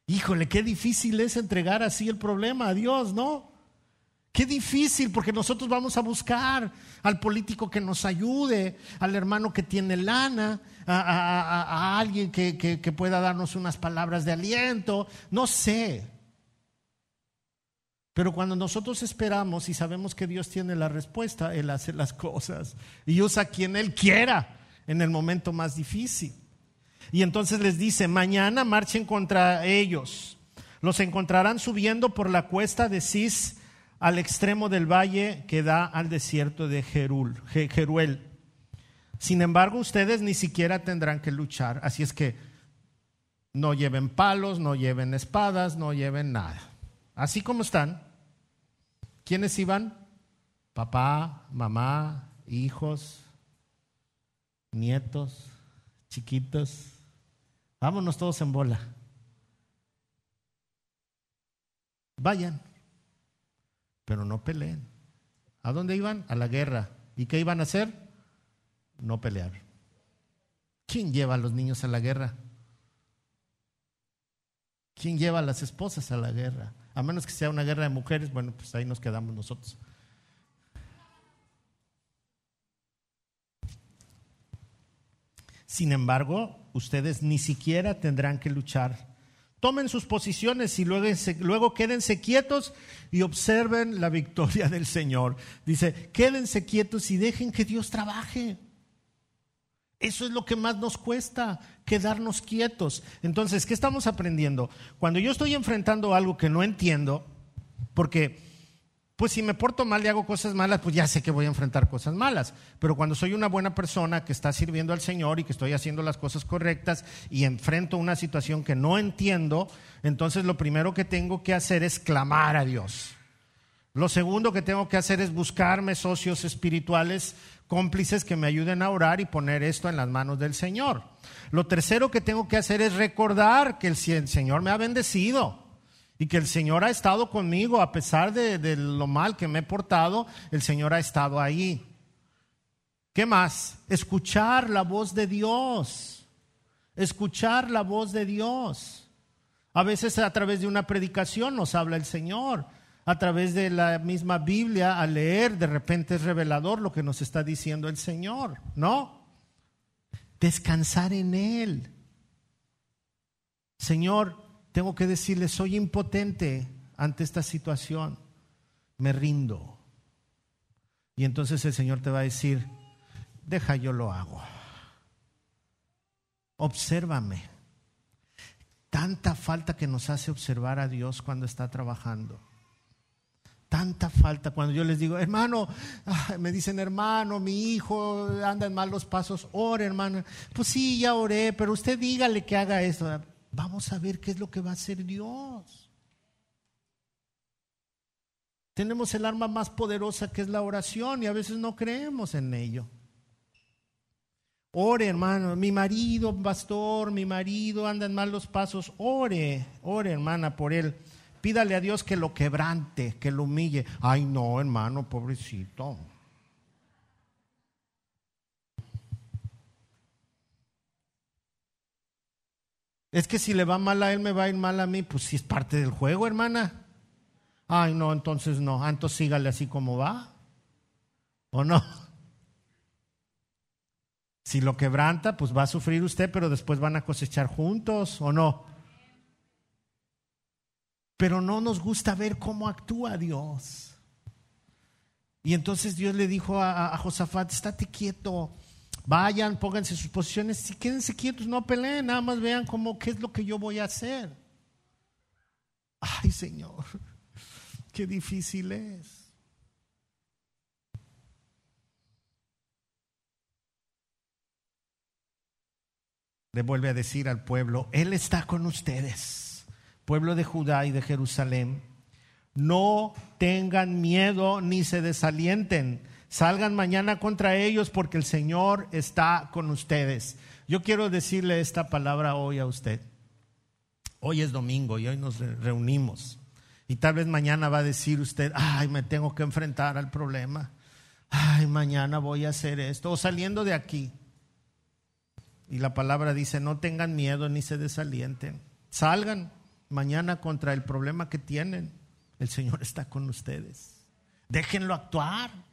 Híjole, qué difícil es entregar así el problema a Dios, ¿no? Qué difícil, porque nosotros vamos a buscar al político que nos ayude, al hermano que tiene lana, a, alguien que, que pueda darnos unas palabras de aliento, no sé. Pero cuando nosotros esperamos y sabemos que Dios tiene la respuesta, Él hace las cosas y usa a quien Él quiera en el momento más difícil. Y entonces les dice, mañana marchen contra ellos. Los encontrarán subiendo por la cuesta de Cis al extremo del valle que da al desierto de Jerul, Jeruel. Sin embargo, ustedes ni siquiera tendrán que luchar. Así es que no lleven palos, no lleven espadas, no lleven nada. Así como están. ¿Quiénes iban? Papá, mamá, hijos, nietos, chiquitos. Vámonos todos en bola. Vayan, pero no peleen. ¿A dónde iban? A la guerra. ¿Y qué iban a hacer? No pelear. ¿Quién lleva a los niños a la guerra? ¿Quién lleva a las esposas a la guerra? A menos que sea una guerra de mujeres, bueno, pues ahí nos quedamos nosotros. Sin embargo, ustedes ni siquiera tendrán que luchar. Tomen sus posiciones y luego, luego quédense quietos y observen la victoria del Señor. Dice, quédense quietos y dejen que Dios trabaje. Eso es lo que más nos cuesta, quedarnos quietos. Entonces, ¿qué estamos aprendiendo? Cuando yo estoy enfrentando algo que no entiendo, porque pues si me porto mal y hago cosas malas, pues ya sé que voy a enfrentar cosas malas. Pero cuando soy una buena persona que está sirviendo al Señor y que estoy haciendo las cosas correctas y enfrento una situación que no entiendo, entonces lo primero que tengo que hacer es clamar a Dios. Lo segundo que tengo que hacer es buscarme socios espirituales cómplices que me ayuden a orar y poner esto en las manos del Señor. Lo tercero que tengo que hacer es recordar que el Señor me ha bendecido y que el Señor ha estado conmigo a pesar de, lo mal que me he portado, el Señor ha estado ahí. ¿Qué más? Escuchar la voz de Dios. Escuchar la voz de Dios. A veces a través de una predicación nos habla el Señor. A través de la misma Biblia, al leer, de repente es revelador lo que nos está diciendo el Señor, ¿no? Descansar en Él. Señor, tengo que decirle, soy impotente ante esta situación, me rindo. Y entonces el Señor te va a decir, deja yo lo hago. Obsérvame. Tanta falta que nos hace observar a Dios cuando está trabajando. Tanta falta cuando yo les digo, hermano, me dicen, hermano, mi hijo anda en malos pasos, ore, hermano. Pues sí, ya oré, pero usted dígale que haga esto vamos a ver qué es lo que va a hacer Dios. Tenemos el arma más poderosa que es la oración y a veces no creemos en ello. Ore, hermano, mi marido, pastor, mi marido anda en malos pasos. Ore, ore, hermana, por él. pídale a Dios que lo quebrante, que lo humille. Ay, no, hermano, pobrecito. Es que si le va mal a él, me va a ir mal a mí. Pues si es parte del juego, hermana. Ay, no, entonces no. Ah, entonces sígale así como va. ¿O no? Si lo quebranta, pues va a sufrir usted, pero después van a cosechar juntos, ¿o no? Pero no nos gusta ver cómo actúa Dios. Y entonces Dios le dijo a, Josafat, estate quieto, vayan, pónganse sus posiciones, y quédense quietos, no peleen, nada más vean cómo, qué es lo que yo voy a hacer. Ay, Señor, qué difícil es. le vuelve a decir al pueblo, Él está con ustedes, pueblo de Judá y de Jerusalén. No tengan miedo ni se desalienten. Salgan mañana contra ellos porque el Señor está con ustedes. Yo quiero decirle esta palabra hoy a usted. Hoy es domingo y hoy nos reunimos. Y tal vez mañana va a decir usted, ay, me tengo que enfrentar al problema. Ay, mañana voy a hacer esto. O saliendo de aquí, y la palabra dice, no tengan miedo ni se desalienten. Salgan mañana contra el problema que tienen. El Señor está con ustedes. Déjenlo actuar.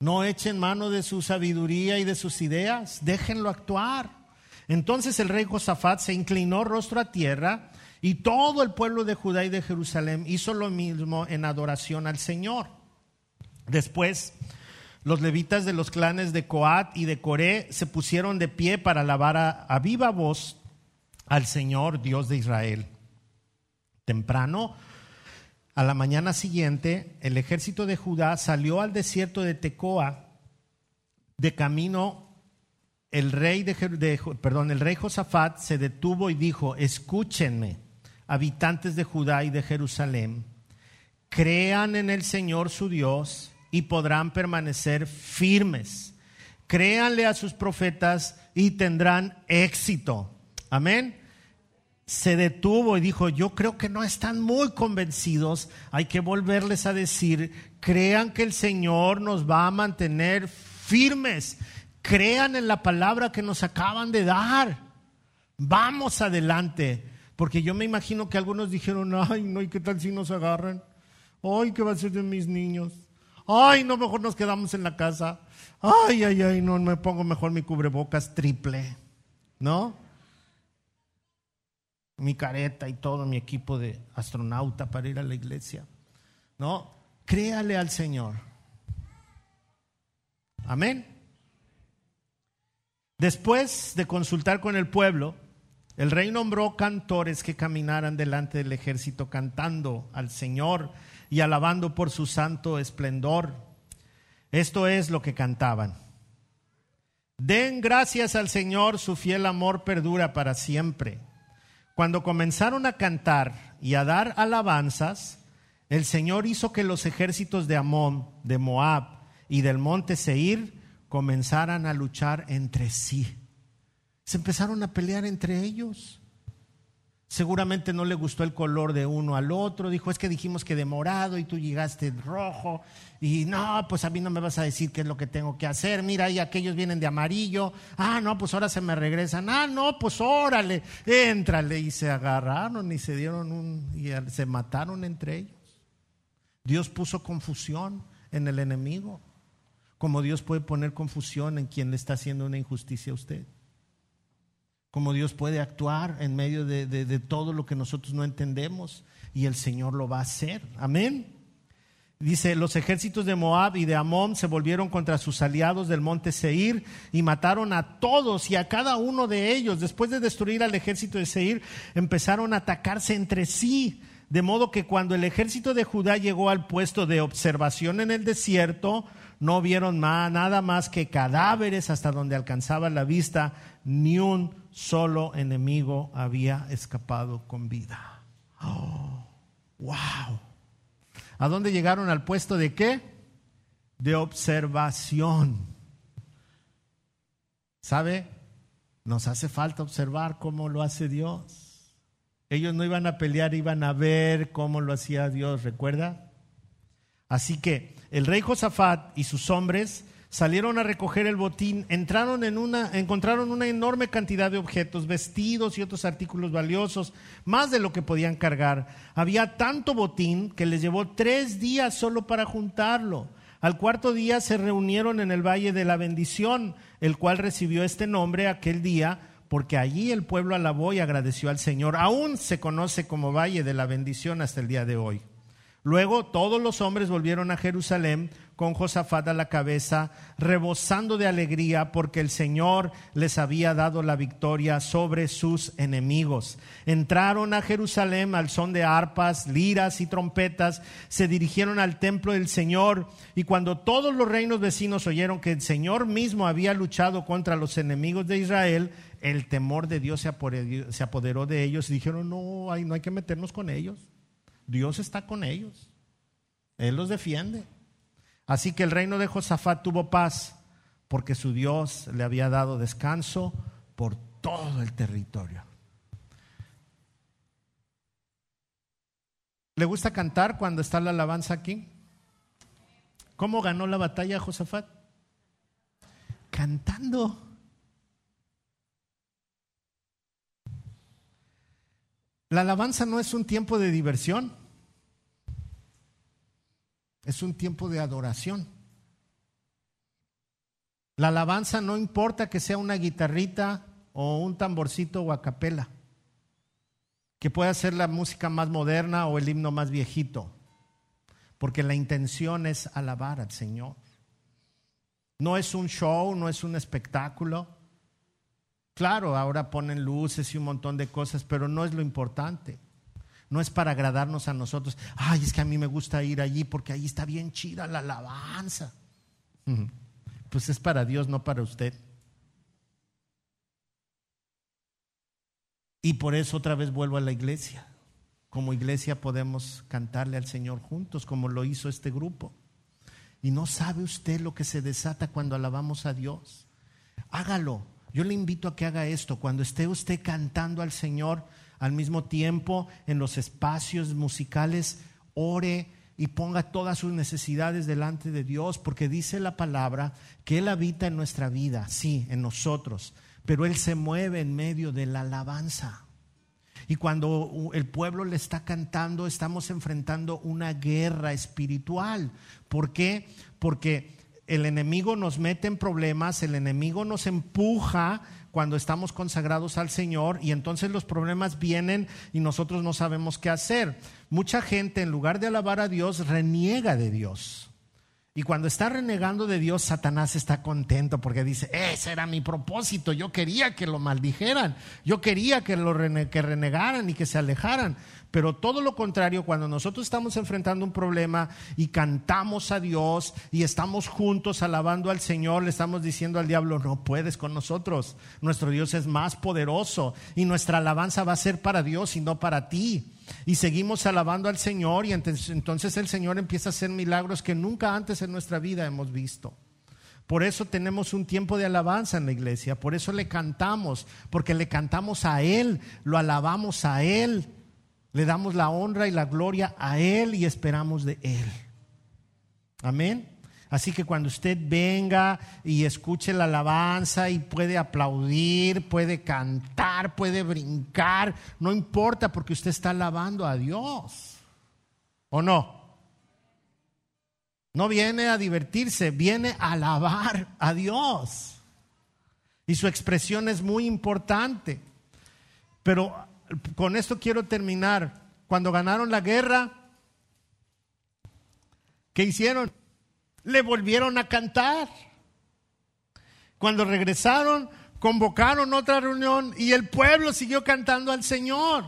No echen mano de su sabiduría y de sus ideas. Déjenlo actuar. Entonces el rey Josafat se inclinó rostro a tierra y todo el pueblo de Judá y de Jerusalén hizo lo mismo en adoración al Señor. Después los levitas de los clanes de Coat y de Coré se pusieron de pie para alabar a, viva voz al Señor Dios de Israel. Temprano, a la mañana siguiente, el ejército de Judá salió al desierto de Tecoa. De camino, el rey, de, perdón, el rey Josafat se detuvo y dijo, escúchenme, habitantes de Judá y de Jerusalén, crean en el Señor su Dios y podrán permanecer firmes. Créanle a sus profetas y tendrán éxito. Amén. Se detuvo y dijo, yo creo que no están muy convencidos, hay que volverles a decir, crean que el Señor nos va a mantener firmes, crean en la palabra que nos acaban de dar, vamos adelante, porque yo me imagino que algunos dijeron, ay, no, ¿y qué tal si nos agarran? Ay, ¿qué va a ser de mis niños? Ay, no, mejor nos quedamos en la casa. Ay, ay, ay, no, me pongo mejor mi cubrebocas triple. ¿No? Mi careta y todo mi equipo de astronauta para ir a la iglesia. ¿No? Créale al Señor. Amén. Después de consultar con el pueblo, el rey nombró cantores que caminaran delante del ejército cantando al Señor y alabando por su santo esplendor. Esto es lo que cantaban. Den gracias al Señor, su fiel amor perdura para siempre. Cuando comenzaron a cantar y a dar alabanzas, el Señor hizo que los ejércitos de Amón, de Moab y del monte Seir comenzaran a luchar entre sí. Se empezaron a pelear entre ellos. Seguramente no le gustó el color de uno al otro. Dijo, es que dijimos que de morado y tú llegaste rojo. Y no, pues a mí no me vas a decir qué es lo que tengo que hacer. Mira, y aquellos vienen de amarillo. Ah, no, pues ahora se me regresan. Ah, no, pues órale, éntrale. Y se agarraron y se dieron un, y se mataron entre ellos. Dios puso confusión en el enemigo. Como Dios puede poner confusión en quien le está haciendo una injusticia a usted cómo Dios puede actuar en medio de, todo lo que nosotros no entendemos y el Señor lo va a hacer. Amén. Dice, los ejércitos de Moab y de Amón se volvieron contra sus aliados del monte Seir y mataron a todos y a cada uno de ellos. Después de destruir al ejército de Seir, empezaron a atacarse entre sí. De modo que cuando el ejército de Judá llegó al puesto de observación en el desierto, no vieron nada más que cadáveres hasta donde alcanzaba la vista, ni un solo enemigo había escapado con vida. Oh, wow. ¿A dónde llegaron al puesto de qué? De observación. ¿Sabe? Nos hace falta observar cómo lo hace Dios. Ellos no iban a pelear, iban a ver cómo lo hacía Dios, ¿recuerda? Así que el rey Josafat y sus hombres salieron a recoger el botín, entraron en una, encontraron una enorme cantidad de objetos, vestidos y otros artículos valiosos, más de lo que podían cargar. Había tanto botín que les llevó tres días solo para juntarlo. Al cuarto día se reunieron en el Valle de la Bendición, el cual recibió este nombre aquel día, porque allí el pueblo alabó y agradeció al Señor. Aún se conoce como Valle de la Bendición hasta el día de hoy. Luego todos los hombres volvieron a Jerusalén con Josafat a la cabeza, rebosando de alegría porque el Señor les había dado la victoria sobre sus enemigos. Entraron a Jerusalén al son de arpas, liras y trompetas, se dirigieron al templo del Señor y cuando todos los reinos vecinos oyeron que el Señor mismo había luchado contra los enemigos de Israel, el temor de Dios se apoderó, de ellos y dijeron, no, no hay que meternos con ellos. Dios está con ellos. Él los defiende. Así que el reino de Josafat tuvo paz porque su Dios le había dado descanso por todo el territorio. ¿Le gusta cantar cuando está la alabanza aquí? ¿Cómo ganó la batalla Josafat? Cantando. La alabanza no es un tiempo de diversión, es un tiempo de adoración. La alabanza no importa que sea una guitarrita o un tamborcito o a capela, que pueda ser la música más moderna o el himno más viejito, porque la intención es alabar al Señor. No es un show, no es un espectáculo. Claro, ahora ponen luces y un montón de cosas, pero no es lo importante. No es para agradarnos a nosotros. Ay, es que a mí me gusta ir allí porque allí está bien chida la alabanza. Pues es para Dios, no para usted. Y por eso otra vez vuelvo a la iglesia. Como iglesia podemos cantarle al Señor juntos, como lo hizo este grupo. Y no sabe usted lo que se desata cuando alabamos a Dios. Hágalo, yo le invito a que haga esto. Cuando esté usted cantando al Señor, al mismo tiempo en los espacios musicales, ore y ponga todas sus necesidades delante de Dios, porque dice la palabra que Él habita en nuestra vida, sí, en nosotros, pero Él se mueve en medio de la alabanza. Y cuando el pueblo le está cantando, estamos enfrentando una guerra espiritual. ¿Por qué? Porque el enemigo nos mete en problemas, el enemigo nos empuja cuando estamos consagrados al Señor y entonces los problemas vienen y nosotros no sabemos qué hacer. Mucha gente en lugar de alabar a Dios reniega de Dios. Y cuando está renegando de Dios, Satanás está contento porque dice, ese era mi propósito, yo quería que lo maldijeran, yo quería que lo que renegaran y que se alejaran. Pero todo lo contrario, cuando nosotros estamos enfrentando un problema y cantamos a Dios y estamos juntos alabando al Señor, le estamos diciendo al diablo, no puedes con nosotros, nuestro Dios es más poderoso y nuestra alabanza va a ser para Dios y no para ti. Y seguimos alabando al Señor y entonces el Señor empieza a hacer milagros que nunca antes en nuestra vida hemos visto. Por eso tenemos un tiempo de alabanza en la iglesia, por eso le cantamos, porque le cantamos a Él, lo alabamos a Él, le damos la honra y la gloria a Él y esperamos de Él. Amén. Así que cuando usted venga y escuche la alabanza y puede aplaudir, puede cantar, puede brincar, no importa porque usted está alabando a Dios. ¿O no? No viene a divertirse, viene a alabar a Dios. Y su expresión es muy importante. Pero con esto quiero terminar. Cuando ganaron la guerra, ¿qué hicieron? Le volvieron a cantar. Cuando regresaron, convocaron otra reunión y el pueblo siguió cantando al Señor.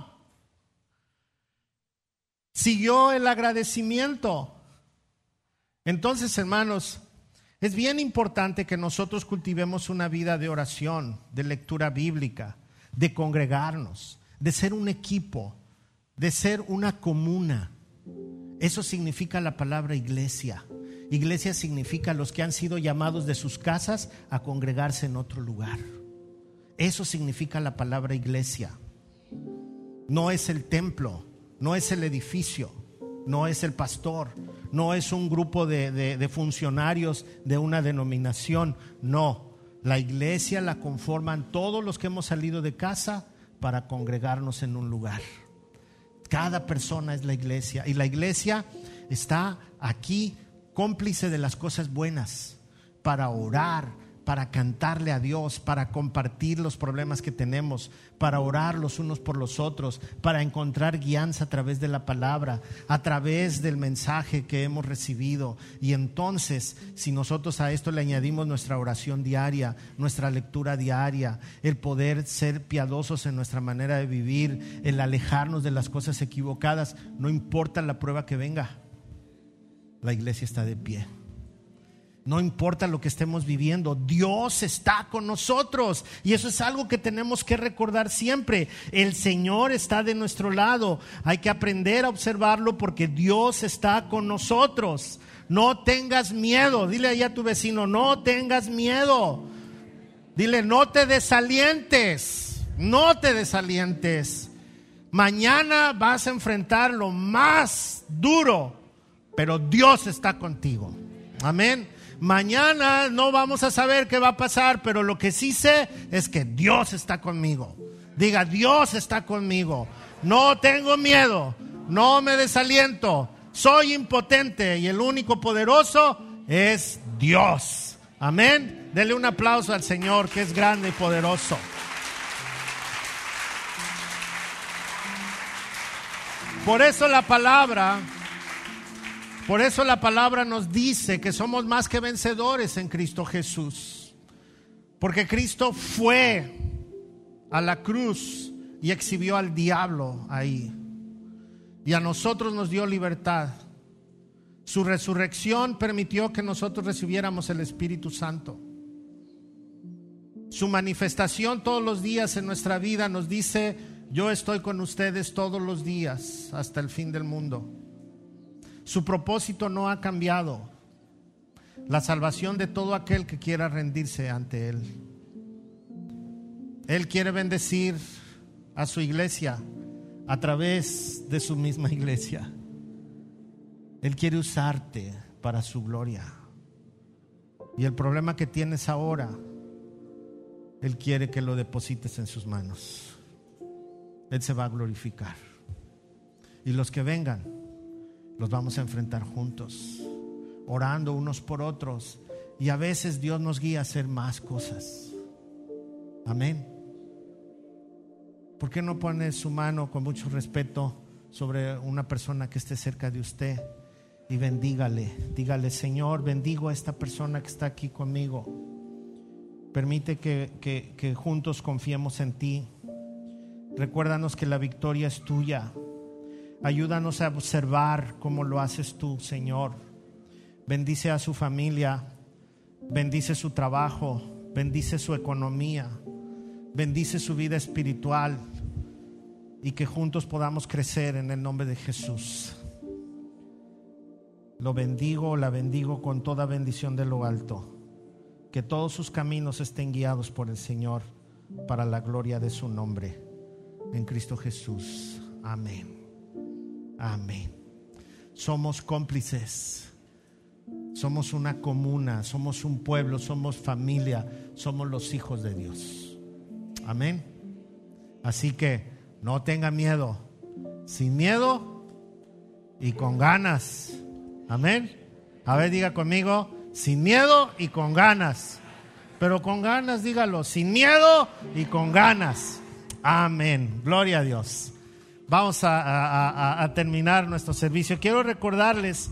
Siguió el agradecimiento. Entonces, hermanos, es bien importante que nosotros cultivemos una vida de oración, de lectura bíblica, de congregarnos, de ser un equipo, de ser una comuna. Eso significa la palabra iglesia. Iglesia significa los que han sido llamados de sus casas a congregarse en otro lugar. Eso significa la palabra iglesia. No es el templo, no es el edificio, no es el pastor, no es un grupo de, de funcionarios de una denominación, no. La iglesia la conforman todos los que hemos salido de casa para congregarnos en un lugar. Cada persona es la iglesia y la iglesia está aquí cómplice de las cosas buenas para orar, para cantarle a Dios, para compartir los problemas que tenemos, para orar los unos por los otros, para encontrar guianza a través de la palabra, a través del mensaje que hemos recibido. Y entonces, si nosotros a esto le añadimos nuestra oración diaria, nuestra lectura diaria, el poder ser piadosos en nuestra manera de vivir, el alejarnos de las cosas equivocadas, no importa la prueba que venga, la iglesia está de pie. No importa lo que estemos viviendo, Dios está con nosotros. Y eso es algo que tenemos que recordar siempre. El Señor está de nuestro lado. Hay que aprender a observarlo porque Dios está con nosotros. No tengas miedo. Dile ahí a tu vecino, no tengas miedo. Dile, no te desalientes. No te desalientes. Mañana vas a enfrentar lo más duro, pero Dios está contigo. Amén. Mañana no vamos a saber qué va a pasar, pero lo que sí sé es que Dios está conmigo. Diga, Dios está conmigo. No tengo miedo, no me desaliento, soy impotente y el único poderoso es Dios. Amén. Dele un aplauso al Señor que es grande y poderoso. Por eso la palabra por eso la palabra nos dice que somos más que vencedores en Cristo Jesús. Porque Cristo fue a la cruz y exhibió al diablo ahí. Y a nosotros nos dio libertad. Su resurrección permitió que nosotros recibiéramos el Espíritu Santo. Su manifestación todos los días en nuestra vida nos dice, yo estoy con ustedes todos los días hasta el fin del mundo. Su propósito no ha cambiado. La salvación de todo aquel que quiera rendirse ante Él. Él quiere bendecir a su iglesia a través de su misma iglesia. Él quiere usarte para su gloria. Y el problema que tienes ahora, Él quiere que lo deposites en sus manos. Él se va a glorificar. Y los que vengan, los vamos a enfrentar juntos, orando unos por otros. Y a veces Dios nos guía a hacer más cosas. Amén. ¿Por qué no pone su mano con mucho respeto sobre una persona que esté cerca de usted y bendígale? Dígale, Señor, bendigo a esta persona que está aquí conmigo. Permite que, que juntos confiemos en ti. Recuérdanos que la victoria es tuya. Ayúdanos a observar cómo lo haces tú, Señor. Bendice a su familia, bendice su trabajo, bendice su economía, bendice su vida espiritual y que juntos podamos crecer en el nombre de Jesús. Lo bendigo, la bendigo con toda bendición de lo alto. Que todos sus caminos estén guiados por el Señor para la gloria de su nombre. En Cristo Jesús. Amén. Amén. Somos cómplices. Somos una comuna, somos un pueblo, somos familia, somos los hijos de Dios. Amén. Así que no tenga miedo. Sin miedo y con ganas. Amén. A ver, diga conmigo, sin miedo y con ganas. Pero con ganas, dígalo, sin miedo y con ganas. Amén. Gloria a Dios vamos a, terminar nuestro servicio. Quiero recordarles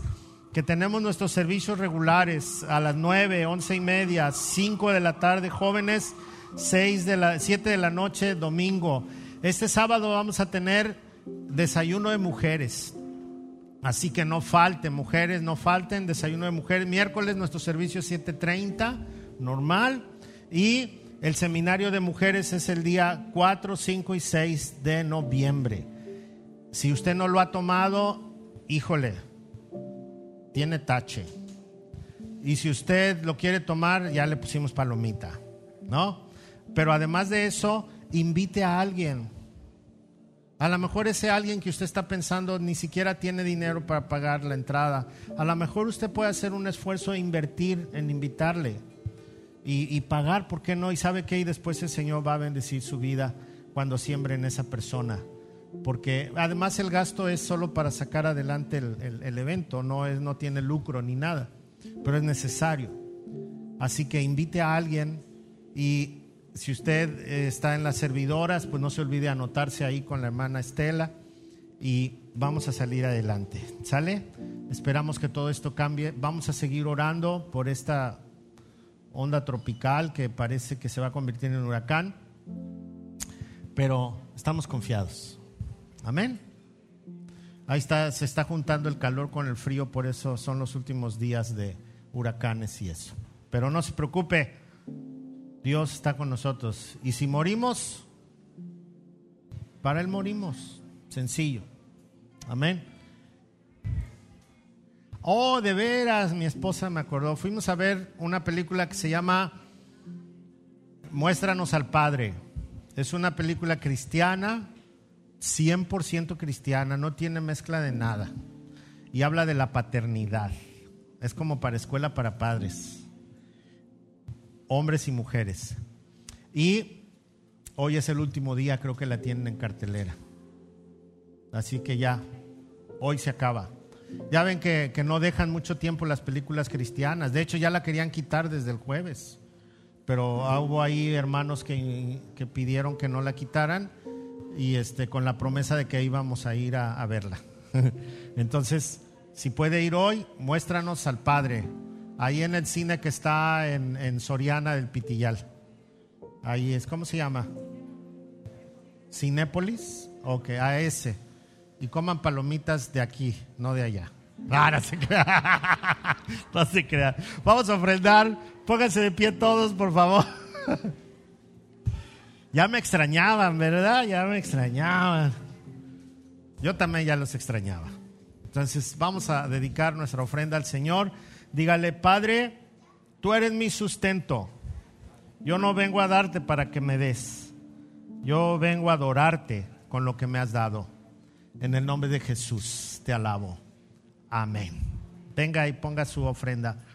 que tenemos nuestros servicios regulares a las 9, 11 y media, 5 de la tarde, jóvenes, 6 de la, 7 de la noche, domingo. Este sábado vamos a tener desayuno de mujeres. Así que no falten, mujeres, no falten, desayuno de mujeres. Miércoles nuestro servicio es 7.30, normal. Y el seminario de mujeres es el día 4, 5 y 6 de noviembre. Si usted no lo ha tomado, híjole, tiene tache. Y si usted lo quiere tomar, ya le pusimos palomita, ¿no? Pero además de eso, invite a alguien. A lo mejor ese alguien que usted está pensando ni siquiera tiene dinero para pagar la entrada. A lo mejor usted puede hacer un esfuerzo e invertir en invitarle y, pagar, ¿por qué no? Y sabe que y después el Señor va a bendecir su vida cuando siembre en esa persona. Porque además el gasto es solo para sacar adelante el, evento, no, es, no tiene lucro ni nada, pero es necesario. Así que invite a alguien y si usted eh, está en las servidoras, pues no se olvide anotarse ahí con la hermana Estela y vamos a salir adelante. ¿Sale? Esperamos que todo esto cambie. Vamos a seguir orando por esta onda tropical que parece que se va a convertir en huracán, pero estamos confiados. Amén. Ahí está, se está juntando el calor con el frío, por eso son los últimos días de huracanes y eso. Pero no se preocupe Dios está con nosotros. Y si morimos, para Él morimos. Sencillo. Amén. Oh, de veras, mi esposa me acordó. Fuimos a ver una película que se llama Muéstranos al Padre. Es una película cristiana, 100% cristiana, no tiene mezcla de nada. Y habla de la paternidad. Es como para escuela para padres hombres y mujeres. Y hoy es el último día, creo que la tienen en cartelera. Así que ya, hoy se acaba. Ya ven que, no dejan mucho tiempo las películas cristianas. De hecho, ya la querían quitar desde el jueves. Pero hubo ahí hermanos que, pidieron que no la quitaran y este, con la promesa de que íbamos a ir a, verla. Entonces, si puede ir hoy, muéstranos al Padre Ahí en el cine que está en, Soriana del Pitillal. Ahí es, ¿cómo se llama? Cinépolis. Ok, a ese. Y coman palomitas de aquí, no de allá. No se crea. No se crea. Vamos a ofrendar. Pónganse de pie todos, por favor. Ya me extrañaban, ¿verdad? Ya me extrañaban. Yo también ya los extrañaba. Entonces vamos a dedicar nuestra ofrenda al Señor. Dígale, Padre, tú eres mi sustento. Yo no vengo a darte para que me des. Yo vengo a adorarte con lo que me has dado. En el nombre de Jesús te alabo. Amén. Venga y ponga su ofrenda.